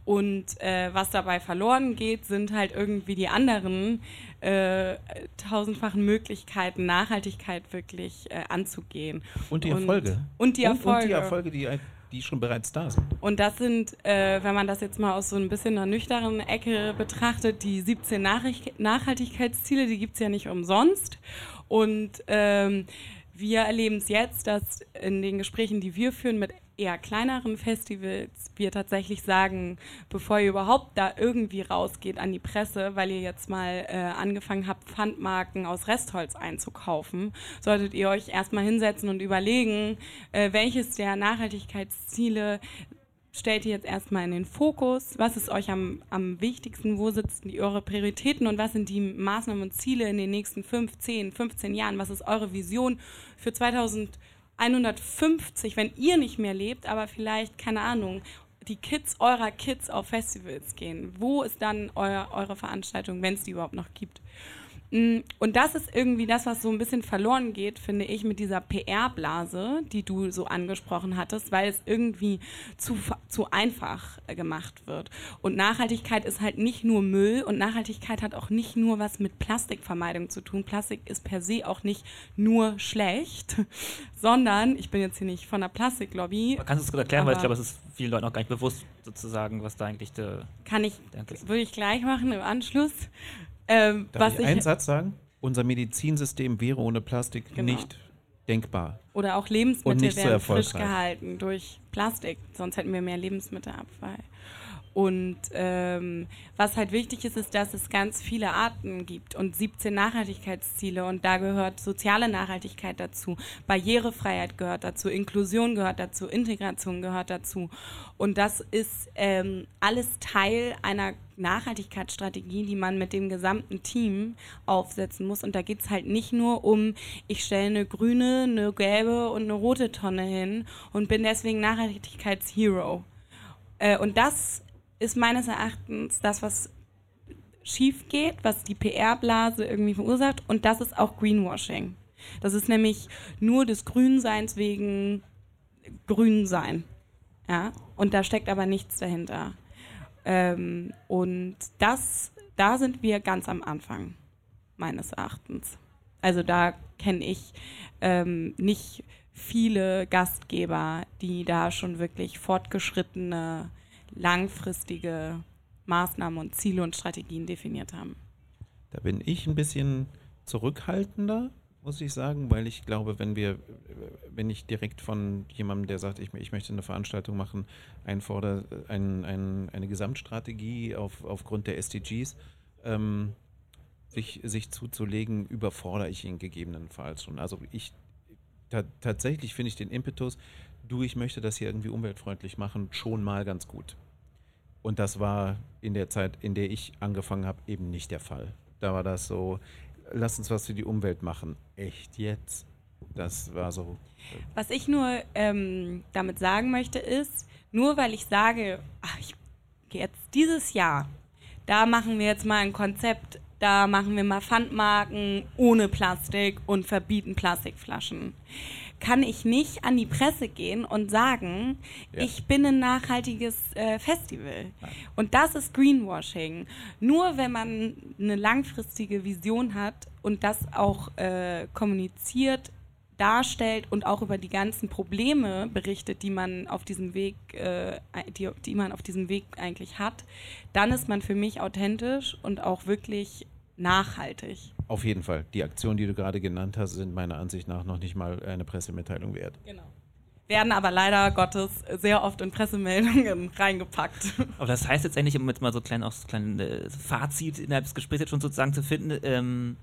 Und äh, was dabei verloren geht, sind halt irgendwie die anderen äh, tausendfachen Möglichkeiten, Nachhaltigkeit wirklich äh, anzugehen. Und die Erfolge. Und, und die Erfolge. Und, und die Erfolge, die die schon bereits da sind. Und das sind, äh, wenn man das jetzt mal aus so ein bisschen einer nüchternen Ecke betrachtet, die 17 Nachricht Nachhaltigkeitsziele, die gibt es ja nicht umsonst. Und ähm, wir erleben es jetzt, dass in den Gesprächen, die wir führen mit eher kleineren Festivals wir tatsächlich sagen, bevor ihr überhaupt da irgendwie rausgeht an die Presse, weil ihr jetzt mal äh, angefangen habt, Pfandmarken aus Restholz einzukaufen, solltet ihr euch erstmal hinsetzen und überlegen, äh, welches der Nachhaltigkeitsziele stellt ihr jetzt erstmal in den Fokus, was ist euch am, am wichtigsten, wo sitzen die, eure Prioritäten und was sind die Maßnahmen und Ziele in den nächsten 5, 10, 15 Jahren, was ist eure Vision für 2000 150, wenn ihr nicht mehr lebt, aber vielleicht, keine Ahnung, die Kids eurer Kids auf Festivals gehen. Wo ist dann euer, eure Veranstaltung, wenn es die überhaupt noch gibt? Mm, und das ist irgendwie das, was so ein bisschen verloren geht, finde ich, mit dieser PR-Blase, die du so angesprochen hattest, weil es irgendwie zu, zu einfach gemacht wird. Und Nachhaltigkeit ist halt nicht nur Müll und Nachhaltigkeit hat auch nicht nur was mit Plastikvermeidung zu tun. Plastik ist per se auch nicht nur schlecht, sondern, ich bin jetzt hier nicht von der Plastiklobby. Kannst du es erklären, weil ich glaube, es ist vielen Leuten auch gar nicht bewusst, sozusagen, was da eigentlich der. Kann ich, würde ich gleich machen im Anschluss. Ähm, Darf was ich einen Satz sagen? Unser Medizinsystem wäre ohne Plastik genau. nicht denkbar. Oder auch Lebensmittel werden so frisch gehalten durch Plastik, sonst hätten wir mehr Lebensmittelabfall. Und ähm, was halt wichtig ist, ist, dass es ganz viele Arten gibt und 17 Nachhaltigkeitsziele. Und da gehört soziale Nachhaltigkeit dazu, Barrierefreiheit gehört dazu, Inklusion gehört dazu, Integration gehört dazu. Und das ist ähm, alles Teil einer Nachhaltigkeitsstrategie, die man mit dem gesamten Team aufsetzen muss. Und da geht es halt nicht nur um, ich stelle eine grüne, eine gelbe und eine rote Tonne hin und bin deswegen Nachhaltigkeitshero. Äh, und das ist meines Erachtens das, was schief geht, was die PR-Blase irgendwie verursacht. Und das ist auch Greenwashing. Das ist nämlich nur des Grünseins wegen Grünsein. Ja? Und da steckt aber nichts dahinter. Ähm, und das, da sind wir ganz am Anfang, meines Erachtens. Also da kenne ich ähm, nicht viele Gastgeber, die da schon wirklich fortgeschrittene langfristige Maßnahmen und Ziele und Strategien definiert haben. Da bin ich ein bisschen zurückhaltender, muss ich sagen, weil ich glaube, wenn wir, wenn ich direkt von jemandem, der sagt, ich, ich möchte eine Veranstaltung machen, einfordere, ein, ein, eine Gesamtstrategie auf, aufgrund der SDGs, ähm, sich, sich zuzulegen, überfordere ich ihn gegebenenfalls schon. Also ich tatsächlich finde ich den Impetus, du, ich möchte das hier irgendwie umweltfreundlich machen, schon mal ganz gut. Und das war in der Zeit, in der ich angefangen habe, eben nicht der Fall. Da war das so, lass uns was für die Umwelt machen. Echt jetzt? Das war so. Was ich nur ähm, damit sagen möchte, ist, nur weil ich sage, ach, ich jetzt dieses Jahr, da machen wir jetzt mal ein Konzept, da machen wir mal Pfandmarken ohne Plastik und verbieten Plastikflaschen kann ich nicht an die Presse gehen und sagen, ja. ich bin ein nachhaltiges äh, Festival. Nein. Und das ist Greenwashing. Nur wenn man eine langfristige Vision hat und das auch äh, kommuniziert, darstellt und auch über die ganzen Probleme berichtet, die man auf diesem Weg, äh, die, die man auf diesem Weg eigentlich hat, dann ist man für mich authentisch und auch wirklich nachhaltig. Auf jeden Fall. Die Aktionen, die du gerade genannt hast, sind meiner Ansicht nach noch nicht mal eine Pressemitteilung wert. Genau. Werden aber leider Gottes sehr oft in Pressemeldungen reingepackt. Aber das heißt jetzt endlich, um jetzt mal so klein, auch so klein äh, Fazit innerhalb des Gesprächs jetzt schon sozusagen zu finden, ähm,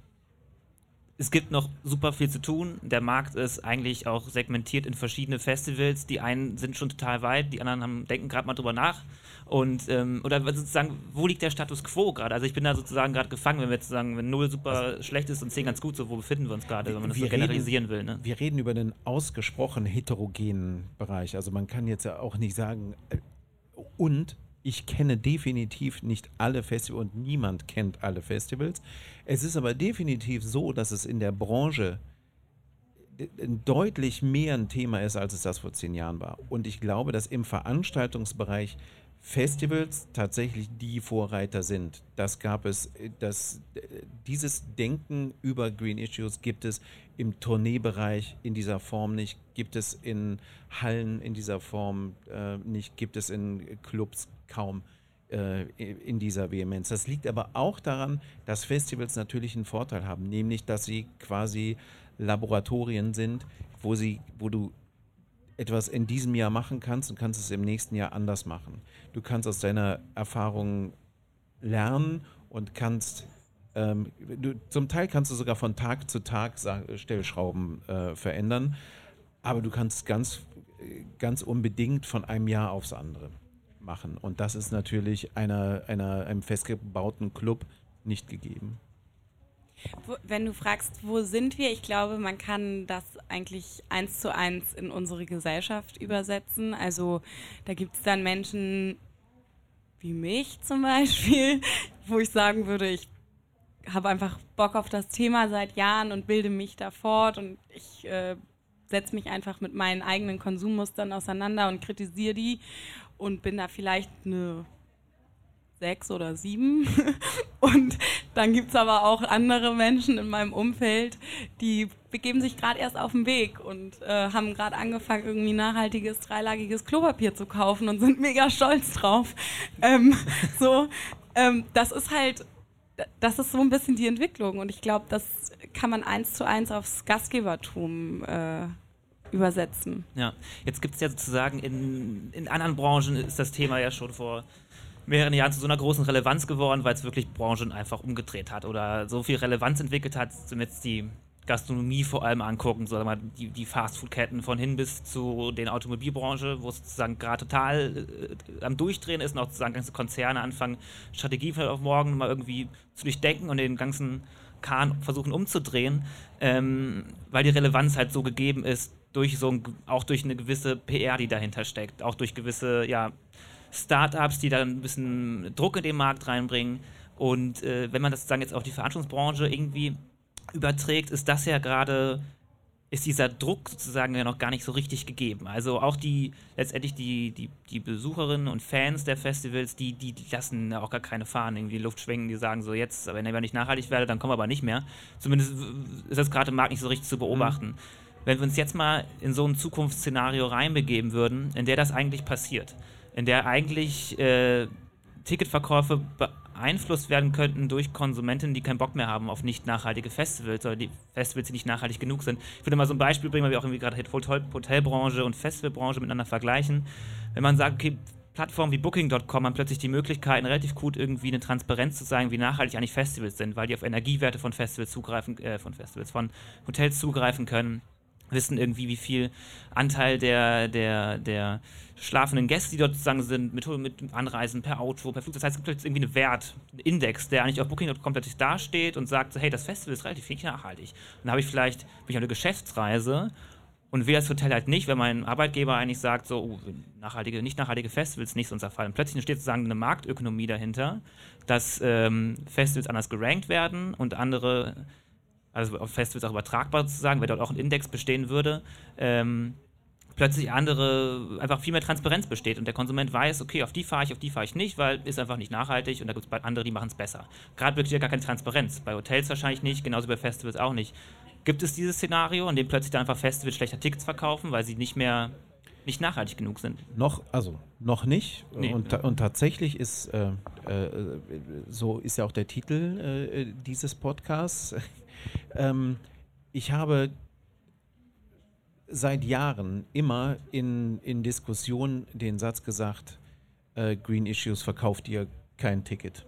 es gibt noch super viel zu tun. Der Markt ist eigentlich auch segmentiert in verschiedene Festivals. Die einen sind schon total weit, die anderen haben, denken gerade mal drüber nach. Und ähm, oder sozusagen, wo liegt der Status quo gerade? Also ich bin da sozusagen gerade gefangen, wenn wir jetzt sagen, wenn 0 super also, schlecht ist und 10 ganz gut, so wo befinden wir uns gerade, wenn man das so generalisieren will. Ne? Wir reden über einen ausgesprochen heterogenen Bereich. Also man kann jetzt ja auch nicht sagen, äh, Und ich kenne definitiv nicht alle Festivals und niemand kennt alle Festivals. Es ist aber definitiv so, dass es in der Branche deutlich mehr ein Thema ist, als es das vor zehn Jahren war. Und ich glaube, dass im Veranstaltungsbereich Festivals tatsächlich die Vorreiter sind. Das gab es, das, dieses Denken über Green Issues gibt es im Tourneebereich in dieser Form nicht, gibt es in Hallen in dieser Form äh, nicht, gibt es in Clubs kaum äh, in dieser Vehemenz. Das liegt aber auch daran, dass Festivals natürlich einen Vorteil haben, nämlich dass sie quasi Laboratorien sind, wo, sie, wo du etwas in diesem Jahr machen kannst und kannst es im nächsten Jahr anders machen. Du kannst aus deiner Erfahrung lernen und kannst ähm, du, zum Teil kannst du sogar von Tag zu Tag Stellschrauben äh, verändern, aber du kannst ganz, ganz unbedingt von einem Jahr aufs andere machen. Und das ist natürlich einer, einer, einem festgebauten Club nicht gegeben. Wenn du fragst, wo sind wir, ich glaube, man kann das eigentlich eins zu eins in unsere Gesellschaft übersetzen. Also da gibt es dann Menschen wie mich zum Beispiel, wo ich sagen würde, ich habe einfach Bock auf das Thema seit Jahren und bilde mich da fort und ich äh, setze mich einfach mit meinen eigenen Konsummustern auseinander und kritisiere die und bin da vielleicht eine sechs oder sieben. Und dann gibt es aber auch andere Menschen in meinem Umfeld, die begeben sich gerade erst auf den Weg und äh, haben gerade angefangen, irgendwie nachhaltiges, dreilagiges Klopapier zu kaufen und sind mega stolz drauf. Ähm, so, ähm, das ist halt, das ist so ein bisschen die Entwicklung und ich glaube, das kann man eins zu eins aufs Gastgebertum äh, übersetzen. Ja, jetzt gibt es ja sozusagen in, in anderen Branchen ist das Thema ja schon vor mehreren Jahren zu so einer großen Relevanz geworden, weil es wirklich Branchen einfach umgedreht hat oder so viel Relevanz entwickelt hat, zum jetzt die Gastronomie vor allem angucken, so mal die, die Fastfood-Ketten von hin bis zu den Automobilbranche, wo es sozusagen gerade total äh, am Durchdrehen ist und auch sozusagen ganze Konzerne anfangen, Strategie von auf morgen mal irgendwie zu durchdenken und den ganzen Kahn versuchen umzudrehen, ähm, weil die Relevanz halt so gegeben ist, durch so ein, auch durch eine gewisse PR, die dahinter steckt, auch durch gewisse, ja, Startups, die da ein bisschen Druck in den Markt reinbringen. Und äh, wenn man das sozusagen jetzt auf die Veranstaltungsbranche irgendwie überträgt, ist das ja gerade, ist dieser Druck sozusagen ja noch gar nicht so richtig gegeben. Also auch die, letztendlich die, die, die Besucherinnen und Fans der Festivals, die, die, die lassen auch gar keine Fahnen irgendwie in die Luft schwenken, die sagen so, jetzt, wenn ihr nicht nachhaltig werdet, dann kommen wir aber nicht mehr. Zumindest ist das gerade im Markt nicht so richtig zu beobachten. Mhm. Wenn wir uns jetzt mal in so ein Zukunftsszenario reinbegeben würden, in der das eigentlich passiert, in der eigentlich äh, Ticketverkäufe beeinflusst werden könnten durch Konsumenten, die keinen Bock mehr haben auf nicht nachhaltige Festivals oder die Festivals, die nicht nachhaltig genug sind. Ich würde mal so ein Beispiel bringen, weil wir auch irgendwie gerade Hotelbranche und Festivalbranche miteinander vergleichen. Wenn man sagt, okay, Plattformen wie Booking.com haben plötzlich die Möglichkeiten, relativ gut irgendwie eine Transparenz zu sagen, wie nachhaltig eigentlich Festivals sind, weil die auf Energiewerte von Festivals zugreifen, äh, von Festivals, von Hotels zugreifen können wissen irgendwie, wie viel Anteil der, der, der schlafenden Gäste, die dort sozusagen sind, mit, mit Anreisen per Auto, per Flug. Das heißt, es gibt jetzt irgendwie einen Wert, einen Index, der eigentlich auf Booking.com plötzlich dasteht und sagt, so, hey, das Festival ist relativ wenig nachhaltig. Dann habe ich vielleicht, bin ich auf eine Geschäftsreise und will das Hotel halt nicht, wenn mein Arbeitgeber eigentlich sagt, so, oh, nachhaltige, nicht nachhaltige Festivals nicht unser Fall. Und plötzlich steht sozusagen eine Marktökonomie dahinter, dass ähm, Festivals anders gerankt werden und andere also auf Festivals auch übertragbar zu sagen, wenn dort auch ein Index bestehen würde, ähm, plötzlich andere, einfach viel mehr Transparenz besteht und der Konsument weiß, okay, auf die fahre ich, auf die fahre ich nicht, weil ist einfach nicht nachhaltig und da gibt es andere, die machen es besser. Gerade besteht ja gar keine Transparenz. Bei Hotels wahrscheinlich nicht, genauso bei Festivals auch nicht. Gibt es dieses Szenario, in dem plötzlich dann einfach Festivals schlechter Tickets verkaufen, weil sie nicht mehr nicht nachhaltig genug sind? Noch, also noch nicht. Nee, und, ja. und, tatsächlich ist, äh, äh, so ist ja auch der Titel äh, dieses Podcasts. Ähm, ich habe seit Jahren immer in, in Diskussionen den Satz gesagt, äh, Green Issues verkauft ihr kein Ticket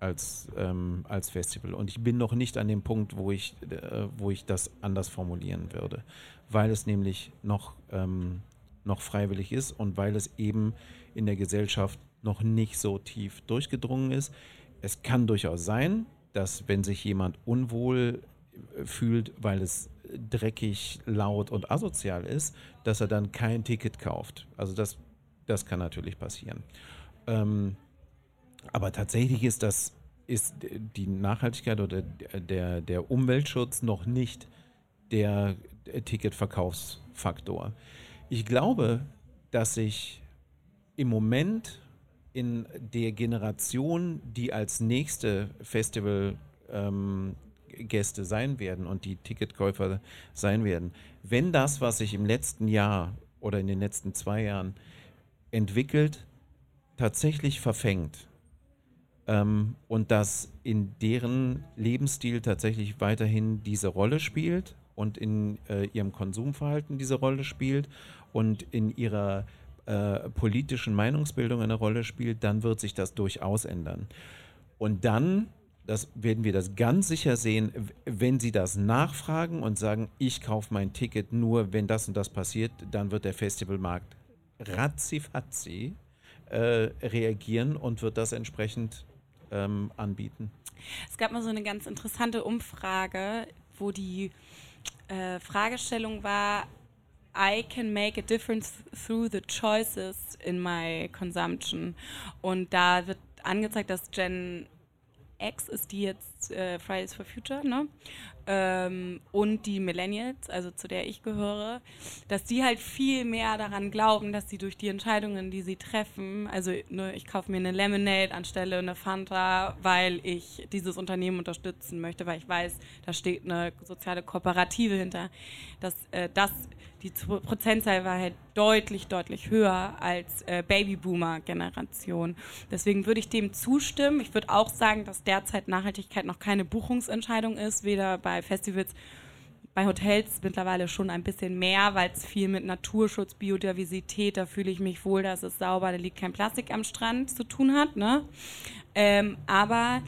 als, ähm, als Festival. Und ich bin noch nicht an dem Punkt, wo ich, äh, wo ich das anders formulieren würde, weil es nämlich noch, ähm, noch freiwillig ist und weil es eben in der Gesellschaft noch nicht so tief durchgedrungen ist. Es kann durchaus sein, dass wenn sich jemand unwohl äh, fühlt, weil es dreckig, laut und asozial ist, dass er dann kein Ticket kauft. Also das, das kann natürlich passieren. Ähm, aber tatsächlich ist das ist die Nachhaltigkeit oder der, der Umweltschutz noch nicht der Ticketverkaufsfaktor. Ich glaube, dass sich im Moment in der Generation, die als nächste Festival ähm, sein werden und die Ticketkäufer sein werden, wenn das, was sich im letzten Jahr oder in den letzten zwei Jahren entwickelt, tatsächlich verfängt ähm, und dass in deren Lebensstil tatsächlich weiterhin diese Rolle spielt und in äh, ihrem Konsumverhalten diese Rolle spielt und in ihrer äh, politischen Meinungsbildung eine Rolle spielt, dann wird sich das durchaus ändern. Und dann das werden wir das ganz sicher sehen, wenn Sie das nachfragen und sagen, ich kaufe mein Ticket nur, wenn das und das passiert, dann wird der Festivalmarkt ratzifatzi äh, reagieren und wird das entsprechend ähm, anbieten. Es gab mal so eine ganz interessante Umfrage, wo die äh, Fragestellung war, I can make a difference through the choices in my consumption. Und da wird angezeigt, dass Gen X ist die jetzt äh, Fridays for Future, ne? Ähm, und die Millennials, also zu der ich gehöre, dass die halt viel mehr daran glauben, dass sie durch die Entscheidungen, die sie treffen, also ne, ich kaufe mir eine Lemonade anstelle eine Fanta, weil ich dieses Unternehmen unterstützen möchte, weil ich weiß, da steht eine soziale Kooperative hinter, dass äh, das die Prozentzahl war halt deutlich, deutlich höher als äh, Babyboomer-Generation. Deswegen würde ich dem zustimmen. Ich würde auch sagen, dass derzeit Nachhaltigkeit noch keine Buchungsentscheidung ist, weder bei Festivals, bei Hotels mittlerweile schon ein bisschen mehr, weil es viel mit Naturschutz, Biodiversität, da fühle ich mich wohl, dass es sauber, da liegt kein Plastik am Strand zu tun hat. Ne? Ähm, aber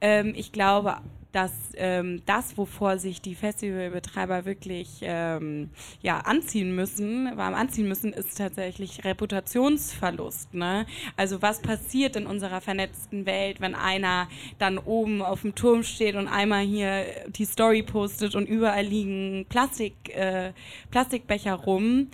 ähm, ich glaube dass ähm, das, wovor sich die Festivalbetreiber wirklich ähm, ja, anziehen müssen, warm anziehen müssen, ist tatsächlich Reputationsverlust. Ne? Also was passiert in unserer vernetzten Welt, wenn einer dann oben auf dem Turm steht und einmal hier die Story postet und überall liegen Plastik, äh, Plastikbecher rum?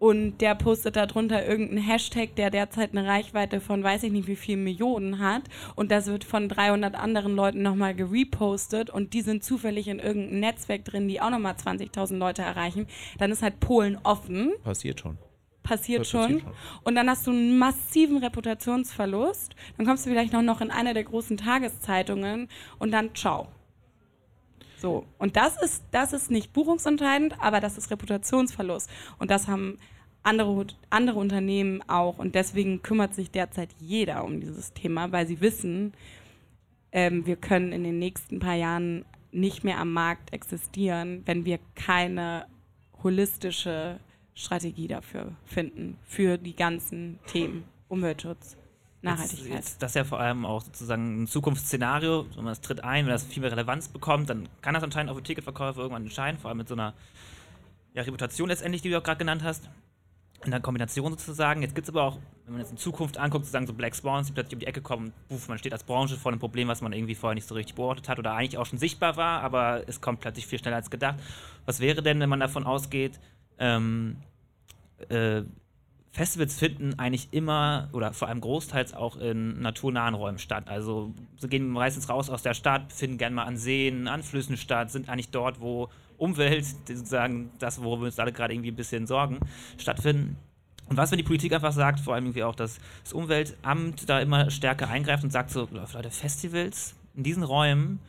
Und der postet darunter irgendeinen Hashtag, der derzeit eine Reichweite von weiß ich nicht wie viel Millionen hat und das wird von 300 anderen Leuten nochmal gerepostet und die sind zufällig in irgendeinem Netzwerk drin, die auch nochmal 20.000 Leute erreichen, dann ist halt Polen offen. Passiert schon. Passiert, schon. passiert schon. Und dann hast du einen massiven Reputationsverlust. Dann kommst du vielleicht noch, noch in eine der großen Tageszeitungen und dann ciao. So. Und das ist, das ist nicht buchungsentscheidend, aber das ist Reputationsverlust. Und das haben andere, andere Unternehmen auch. Und deswegen kümmert sich derzeit jeder um dieses Thema, weil sie wissen, ähm, wir können in den nächsten paar Jahren nicht mehr am Markt existieren, wenn wir keine holistische Strategie dafür finden, für die ganzen Themen Umweltschutz. Nachhaltigkeit. Jetzt, das ist ja vor allem auch sozusagen ein Zukunftsszenario. Wenn man das tritt ein, wenn das viel mehr Relevanz bekommt, dann kann das anscheinend auch für Ticketverkäufe irgendwann entscheiden, vor allem mit so einer ja, Reputation letztendlich, die du auch gerade genannt hast. In der Kombination sozusagen. Jetzt gibt es aber auch, wenn man jetzt in Zukunft anguckt, sozusagen so Black Swans, die plötzlich um die Ecke kommen, buff, man steht als Branche vor einem Problem, was man irgendwie vorher nicht so richtig beobachtet hat oder eigentlich auch schon sichtbar war, aber es kommt plötzlich viel schneller als gedacht. Was wäre denn, wenn man davon ausgeht, ähm, äh, Festivals finden eigentlich immer oder vor allem großteils auch in naturnahen Räumen statt. Also sie gehen meistens raus aus der Stadt, finden gerne mal an Seen, an Flüssen statt, sind eigentlich dort, wo Umwelt, sozusagen das, worüber wir uns alle gerade irgendwie ein bisschen sorgen, stattfinden. Und was, wenn die Politik einfach sagt, vor allem irgendwie auch, dass das Umweltamt da immer stärker eingreift und sagt so, Leute, Festivals in diesen Räumen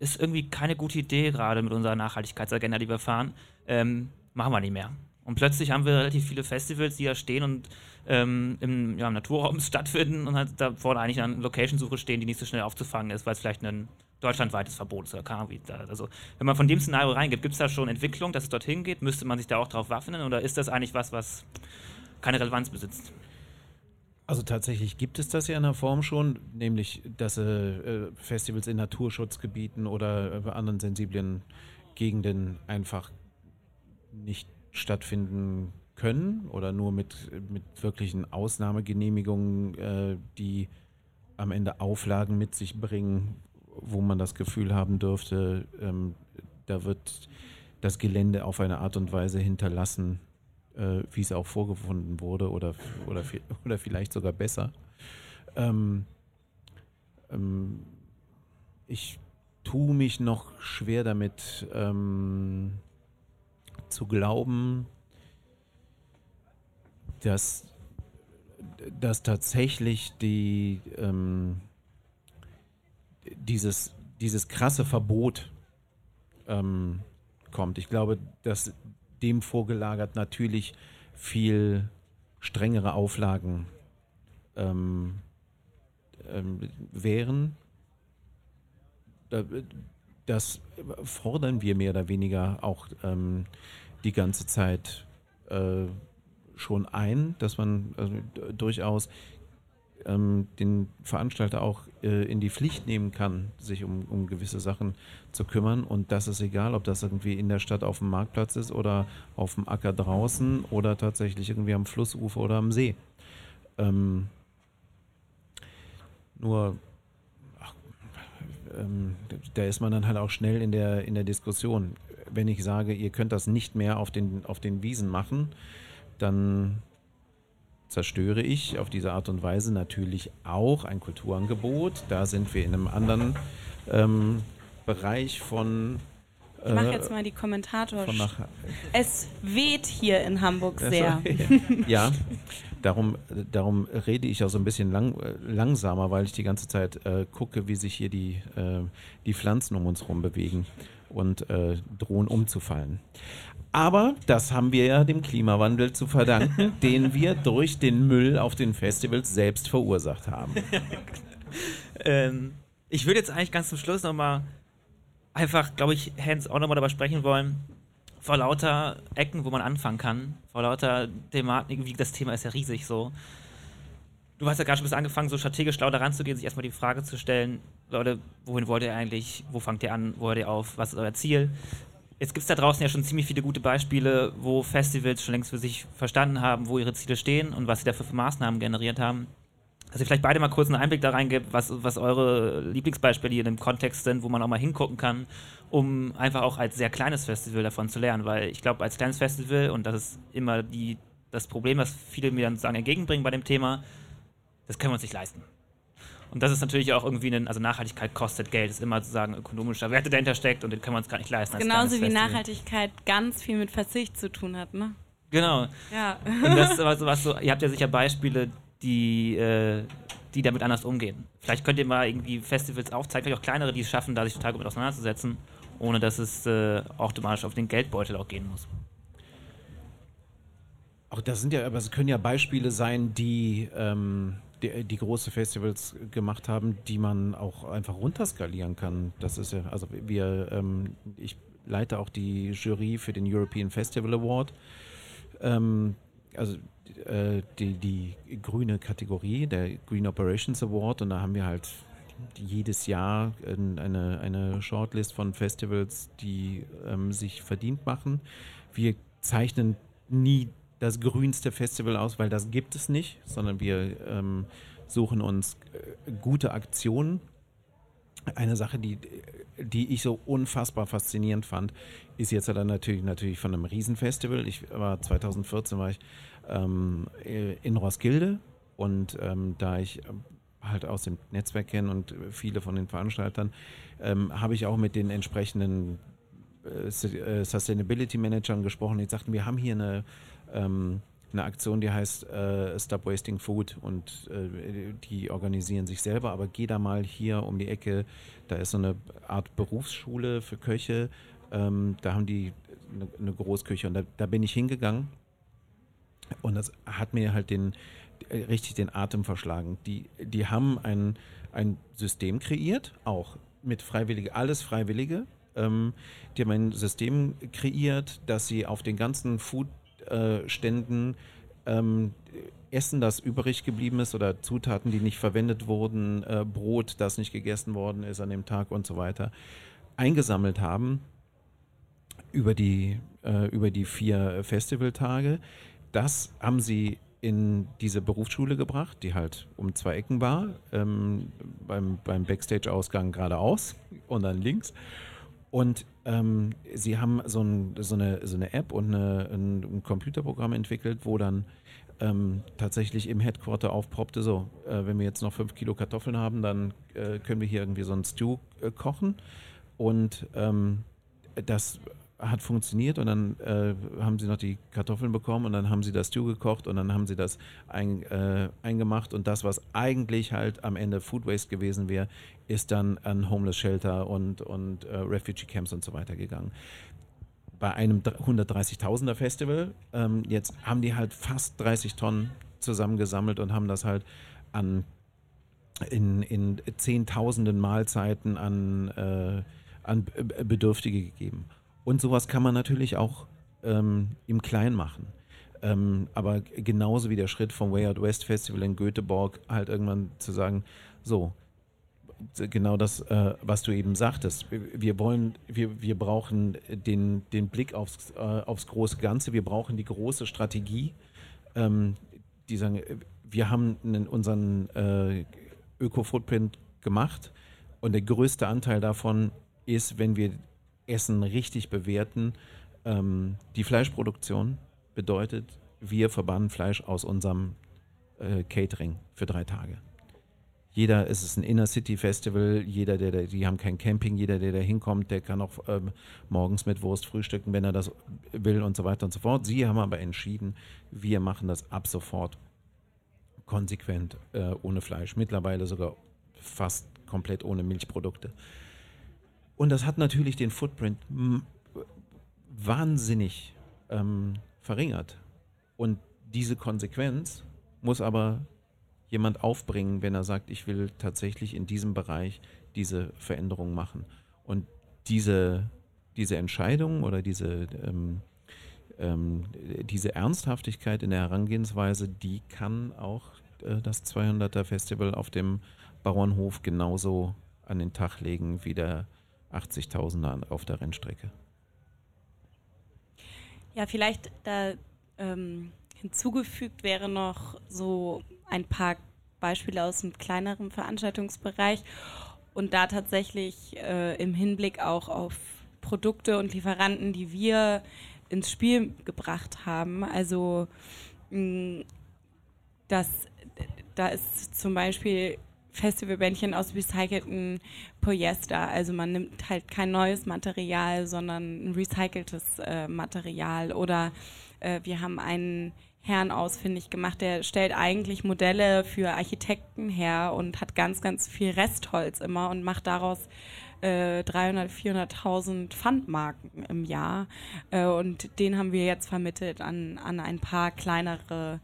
ist irgendwie keine gute Idee gerade mit unserer Nachhaltigkeitsagenda, die wir fahren. Ähm, machen wir nicht mehr. Und plötzlich haben wir relativ viele Festivals, die da stehen und ähm, im, ja, im Naturraum stattfinden und halt da vorne eigentlich eine Location-Suche stehen, die nicht so schnell aufzufangen ist, weil es vielleicht ein deutschlandweites Verbot ist oder Also, wenn man von dem Szenario reingeht, gibt es da schon Entwicklung, dass es dorthin geht? Müsste man sich da auch drauf waffnen oder ist das eigentlich was, was keine Relevanz besitzt? Also tatsächlich gibt es das ja in der Form schon, nämlich dass äh, Festivals in Naturschutzgebieten oder äh, anderen sensiblen Gegenden einfach nicht stattfinden können oder nur mit, mit wirklichen Ausnahmegenehmigungen, äh, die am Ende Auflagen mit sich bringen, wo man das Gefühl haben dürfte, ähm, da wird das Gelände auf eine Art und Weise hinterlassen, äh, wie es auch vorgefunden wurde oder, oder, oder vielleicht sogar besser. Ähm, ähm, ich tue mich noch schwer damit ähm, zu glauben, dass, dass tatsächlich die, ähm, dieses, dieses krasse Verbot ähm, kommt. Ich glaube, dass dem vorgelagert natürlich viel strengere Auflagen ähm, ähm, wären. Das fordern wir mehr oder weniger auch ähm, die ganze Zeit äh, schon ein, dass man also, durchaus ähm, den Veranstalter auch äh, in die Pflicht nehmen kann, sich um, um gewisse Sachen zu kümmern. Und das ist egal, ob das irgendwie in der Stadt auf dem Marktplatz ist oder auf dem Acker draußen oder tatsächlich irgendwie am Flussufer oder am See. Ähm, nur ach, ähm, da ist man dann halt auch schnell in der, in der Diskussion. Wenn ich sage, ihr könnt das nicht mehr auf den, auf den Wiesen machen, dann zerstöre ich auf diese Art und Weise natürlich auch ein Kulturangebot. Da sind wir in einem anderen ähm, Bereich von. Äh, ich mache jetzt mal die Kommentator. Es weht hier in Hamburg sehr. ja, darum, darum rede ich auch so ein bisschen lang, langsamer, weil ich die ganze Zeit äh, gucke, wie sich hier die, äh, die Pflanzen um uns herum bewegen und äh, drohen umzufallen. Aber das haben wir ja dem Klimawandel zu verdanken, den wir durch den Müll auf den Festivals selbst verursacht haben. ähm, ich würde jetzt eigentlich ganz zum Schluss nochmal einfach, glaube ich, Hans auch nochmal darüber sprechen wollen, vor lauter Ecken, wo man anfangen kann, vor lauter Thematik, wie das Thema ist ja riesig so. Du hast ja gerade schon bis angefangen, so strategisch schlau daran zu gehen, sich erstmal die Frage zu stellen, Leute, wohin wollt ihr eigentlich, wo fangt ihr an, wo hört ihr auf, was ist euer Ziel? Jetzt gibt es da draußen ja schon ziemlich viele gute Beispiele, wo Festivals schon längst für sich verstanden haben, wo ihre Ziele stehen und was sie dafür für Maßnahmen generiert haben. Dass ihr vielleicht beide mal kurz einen Einblick da reingibt, was, was eure Lieblingsbeispiele hier in dem Kontext sind, wo man auch mal hingucken kann, um einfach auch als sehr kleines Festival davon zu lernen. Weil ich glaube, als kleines Festival, und das ist immer die, das Problem, was viele mir dann sagen, entgegenbringen bei dem Thema, das können wir uns nicht leisten. Und das ist natürlich auch irgendwie, ein, also Nachhaltigkeit kostet Geld, ist immer sozusagen ökonomischer Wert, der dahinter steckt und den können wir uns gar nicht leisten. Genauso wie Nachhaltigkeit ganz viel mit Verzicht zu tun hat, ne? Genau. Ja. Und das ist aber sowas so, ihr habt ja sicher Beispiele, die, äh, die damit anders umgehen. Vielleicht könnt ihr mal irgendwie Festivals aufzeigen, vielleicht auch kleinere, die es schaffen, da sich total gut mit auseinanderzusetzen, ohne dass es äh, automatisch auf den Geldbeutel auch gehen muss. Auch das sind ja, aber es können ja Beispiele sein, die ähm, die, die, große Festivals gemacht haben, die man auch einfach runterskalieren kann. Das ist ja, also wir, ähm, ich leite auch die Jury für den European Festival Award. Ähm, also äh, die, die grüne Kategorie, der Green Operations Award, und da haben wir halt jedes Jahr eine, eine Shortlist von Festivals, die ähm, sich verdient machen. Wir zeichnen nie das grünste Festival aus, weil das gibt es nicht, sondern wir ähm, suchen uns äh, gute Aktionen. Eine Sache, die, die ich so unfassbar faszinierend fand, ist jetzt dann natürlich, natürlich von einem Riesenfestival. Ich war 2014 war ich ähm, in Roskilde und ähm, da ich halt aus dem Netzwerk kenne und viele von den Veranstaltern, ähm, habe ich auch mit den entsprechenden äh, äh Sustainability Managern gesprochen. Die sagten, wir haben hier eine ähm, eine Aktion, die heißt äh, Stop Wasting Food und äh, die organisieren sich selber, aber geh da mal hier um die Ecke, da ist so eine Art Berufsschule für Köche, ähm, da haben die eine, eine Großküche und da, da, bin ich hingegangen und das hat mir halt den äh, richtig den Atem verschlagen. Die, die haben ein, ein System kreiert, auch mit Freiwillige, alles Freiwillige. Ähm, die haben ein System kreiert, dass sie auf den ganzen Food Ständen ähm, Essen, das übrig geblieben ist oder Zutaten, die nicht verwendet wurden, äh, Brot, das nicht gegessen worden ist an dem Tag und so weiter, eingesammelt haben über die, äh, über die vier Festivaltage. Das haben sie in diese Berufsschule gebracht, die halt um zwei Ecken war, ähm, beim, beim Backstage-Ausgang geradeaus und dann links. Und ähm, sie haben so, ein, so, eine, so, eine, App und eine, ein, Computerprogramm entwickelt, wo dann ähm, tatsächlich im Headquarter aufpoppte, so, äh, wenn wir jetzt noch fünf Kilo Kartoffeln haben, dann äh, können wir hier irgendwie so ein Stew äh, kochen. Und ähm, das hat funktioniert und dann äh, haben sie noch die Kartoffeln bekommen und dann haben sie das Stew gekocht und dann haben sie das ein, äh, eingemacht und das, was eigentlich halt am Ende Food Waste gewesen wäre, ist dann an Homeless Shelter und, und äh, Refugee Camps und so weiter gegangen. Bei einem 130.000er Festival, ähm, jetzt haben die halt fast 30 Tonnen zusammengesammelt und haben das halt an in, in Zehntausenden Mahlzeiten an, äh, an Bedürftige gegeben. Und sowas kann man natürlich auch ähm, im Kleinen machen. Ähm, aber genauso wie der Schritt vom Way Out West Festival in Göteborg, halt irgendwann zu sagen, so, genau das, äh, was du eben sagtest. Wir wollen, wir, wir brauchen den, den Blick aufs, äh, aufs große Ganze, wir brauchen die große Strategie. Ähm, die sagen, wir haben unseren äh, Öko-Footprint gemacht und der größte Anteil davon ist, wenn wir Essen richtig bewerten. Ähm, die Fleischproduktion bedeutet, wir verbannen Fleisch aus unserem äh, Catering für drei Tage. Jeder, es ist ein Inner City Festival, jeder, der, der, die haben kein Camping, jeder, der da hinkommt, der kann auch ähm, morgens mit Wurst frühstücken, wenn er das will und so weiter und so fort. Sie haben aber entschieden, wir machen das ab sofort konsequent äh, ohne Fleisch, mittlerweile sogar fast komplett ohne Milchprodukte. Und das hat natürlich den Footprint wahnsinnig ähm, verringert. Und diese Konsequenz muss aber jemand aufbringen, wenn er sagt, ich will tatsächlich in diesem Bereich diese Veränderung machen. Und diese, diese Entscheidung oder diese, ähm, ähm, diese Ernsthaftigkeit in der Herangehensweise, die kann auch äh, das 200er Festival auf dem Bauernhof genauso an den Tag legen wie der 80.000er auf der Rennstrecke. Ja, vielleicht da ähm, hinzugefügt wäre noch so ein paar Beispiele aus dem kleineren Veranstaltungsbereich und da tatsächlich äh, im Hinblick auch auf Produkte und Lieferanten, die wir ins Spiel gebracht haben. Also mh, das, da ist zum Beispiel Festivalbändchen aus recycelten Polyester. Also man nimmt halt kein neues Material, sondern ein recyceltes äh, Material. Oder äh, wir haben einen Herrn ausfindig gemacht, der stellt eigentlich Modelle für Architekten her und hat ganz, ganz viel Restholz immer und macht daraus äh, 300, 400.000 Pfandmarken im Jahr. Äh, und den haben wir jetzt vermittelt an, an ein paar kleinere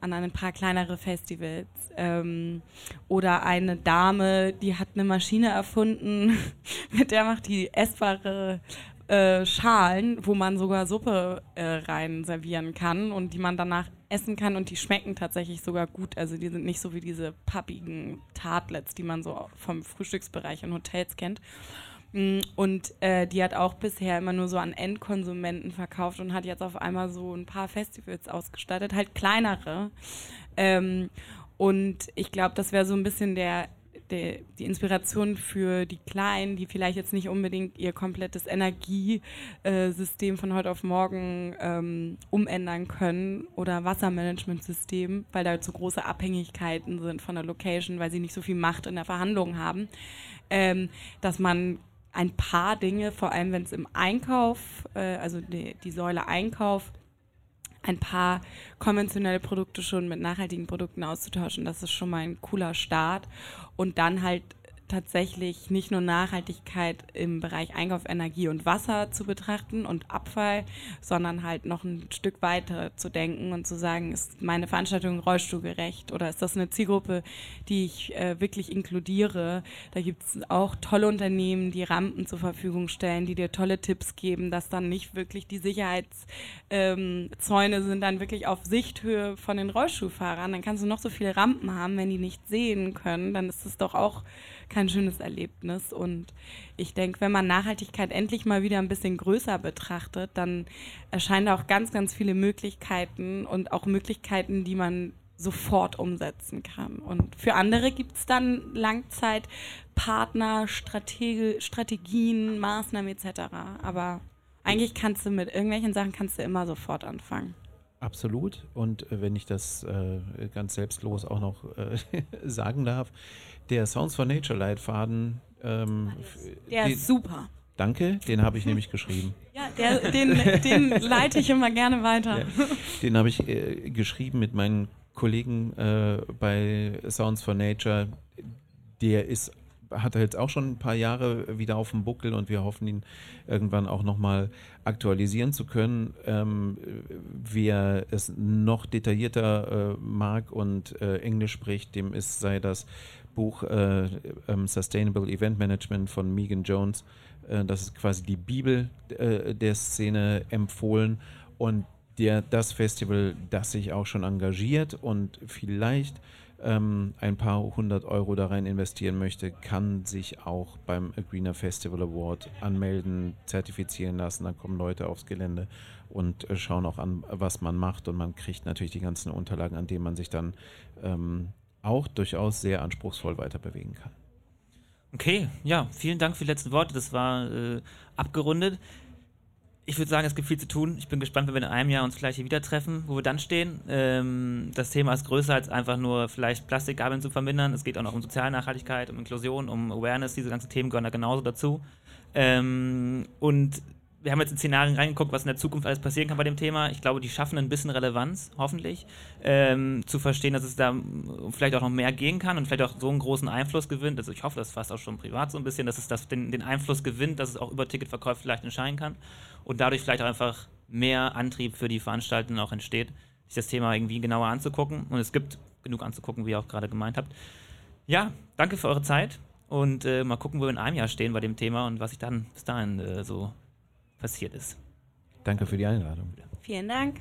an ein paar kleinere Festivals. Ähm, oder eine Dame, die hat eine Maschine erfunden, mit der macht die essbare äh, Schalen, wo man sogar Suppe äh, rein servieren kann und die man danach essen kann und die schmecken tatsächlich sogar gut. Also die sind nicht so wie diese pappigen Tartlets, die man so vom Frühstücksbereich in Hotels kennt. Mm, und äh, die hat auch bisher immer nur so an Endkonsumenten verkauft und hat jetzt auf einmal so ein paar Festivals ausgestattet, halt kleinere. Ähm, und ich glaube, das wäre so ein bisschen der, der, die Inspiration für die Kleinen, die vielleicht jetzt nicht unbedingt ihr komplettes Energiesystem von heute auf morgen ähm, umändern können oder Wassermanagementsystem, weil da zu große Abhängigkeiten sind von der Location, weil sie nicht so viel Macht in der Verhandlung haben. Ähm, dass man ein paar Dinge, vor allem wenn es im Einkauf, äh, also die, die Säule Einkauf, ein paar konventionelle Produkte schon mit nachhaltigen Produkten auszutauschen. Das ist schon mal ein cooler Start. Und dann halt tatsächlich nicht nur Nachhaltigkeit im Bereich Einkauf, Energie und Wasser zu betrachten und Abfall, sondern halt noch ein Stück weiter zu denken und zu sagen, ist meine Veranstaltung rollstuhlgerecht oder ist das eine Zielgruppe, die ich äh, wirklich inkludiere? Da gibt es auch tolle Unternehmen, die Rampen zur Verfügung stellen, die dir tolle Tipps geben, dass dann nicht wirklich die Sicherheitszäune ähm, sind dann wirklich auf Sichthöhe von den Rollstuhlfahrern. Dann kannst du noch so viele Rampen haben, wenn die nicht sehen können, dann ist es doch auch kein schönes Erlebnis. Und ich denke, wenn man Nachhaltigkeit endlich mal wieder ein bisschen größer betrachtet, dann erscheinen auch ganz, ganz viele Möglichkeiten und auch Möglichkeiten, die man sofort umsetzen kann. Und für andere gibt es dann Langzeitpartner, Strategi Strategien, Maßnahmen etc. Aber eigentlich kannst du mit irgendwelchen Sachen kannst du immer sofort anfangen. Absolut. Und äh, wenn ich das äh, ganz selbstlos auch noch äh, sagen darf, der Sounds for Nature Leitfaden. Ähm, der den, ist super. Danke, den habe ich nämlich geschrieben. Ja, der, den, den leite ich immer gerne weiter. Ja, den habe ich äh, geschrieben mit meinen Kollegen äh, bei Sounds for Nature. Der ist hat er jetzt auch schon ein paar Jahre wieder auf dem Buckel und wir hoffen ihn irgendwann auch nochmal aktualisieren zu können. Ähm, wer es noch detaillierter äh, mag und äh, Englisch spricht, dem ist sei das Buch äh, ähm, Sustainable Event Management von Megan Jones. Äh, das ist quasi die Bibel äh, der Szene empfohlen und der, das Festival, das sich auch schon engagiert und vielleicht ähm, ein paar hundert Euro da rein investieren möchte, kann sich auch beim Greener Festival Award anmelden, zertifizieren lassen. Dann kommen Leute aufs Gelände und äh, schauen auch an, was man macht. Und man kriegt natürlich die ganzen Unterlagen, an denen man sich dann ähm, auch durchaus sehr anspruchsvoll weiter bewegen kann. Okay, ja, vielen Dank für die letzten Worte. Das war äh, abgerundet ich würde sagen, es gibt viel zu tun. Ich bin gespannt, wenn wir in einem Jahr uns vielleicht hier wieder treffen, wo wir dann stehen. Ähm, das Thema ist größer als einfach nur vielleicht Plastikgabeln zu vermindern. Es geht auch noch um soziale Nachhaltigkeit, um Inklusion, um Awareness. Diese ganzen Themen gehören da genauso dazu. Ähm, und wir haben jetzt in Szenarien reingeguckt, was in der Zukunft alles passieren kann bei dem Thema. Ich glaube, die schaffen ein bisschen Relevanz, hoffentlich, ähm, zu verstehen, dass es da vielleicht auch noch mehr gehen kann und vielleicht auch so einen großen Einfluss gewinnt. Also ich hoffe, das fast auch schon privat so ein bisschen, dass es das den, den Einfluss gewinnt, dass es auch über Ticketverkäufe vielleicht entscheiden kann und dadurch vielleicht auch einfach mehr Antrieb für die Veranstaltenden auch entsteht, sich das Thema irgendwie genauer anzugucken. Und es gibt genug anzugucken, wie ihr auch gerade gemeint habt. Ja, danke für eure Zeit und äh, mal gucken, wo wir in einem Jahr stehen bei dem Thema und was sich dann bis dahin äh, so passiert ist. Danke für die Einladung. Vielen Dank.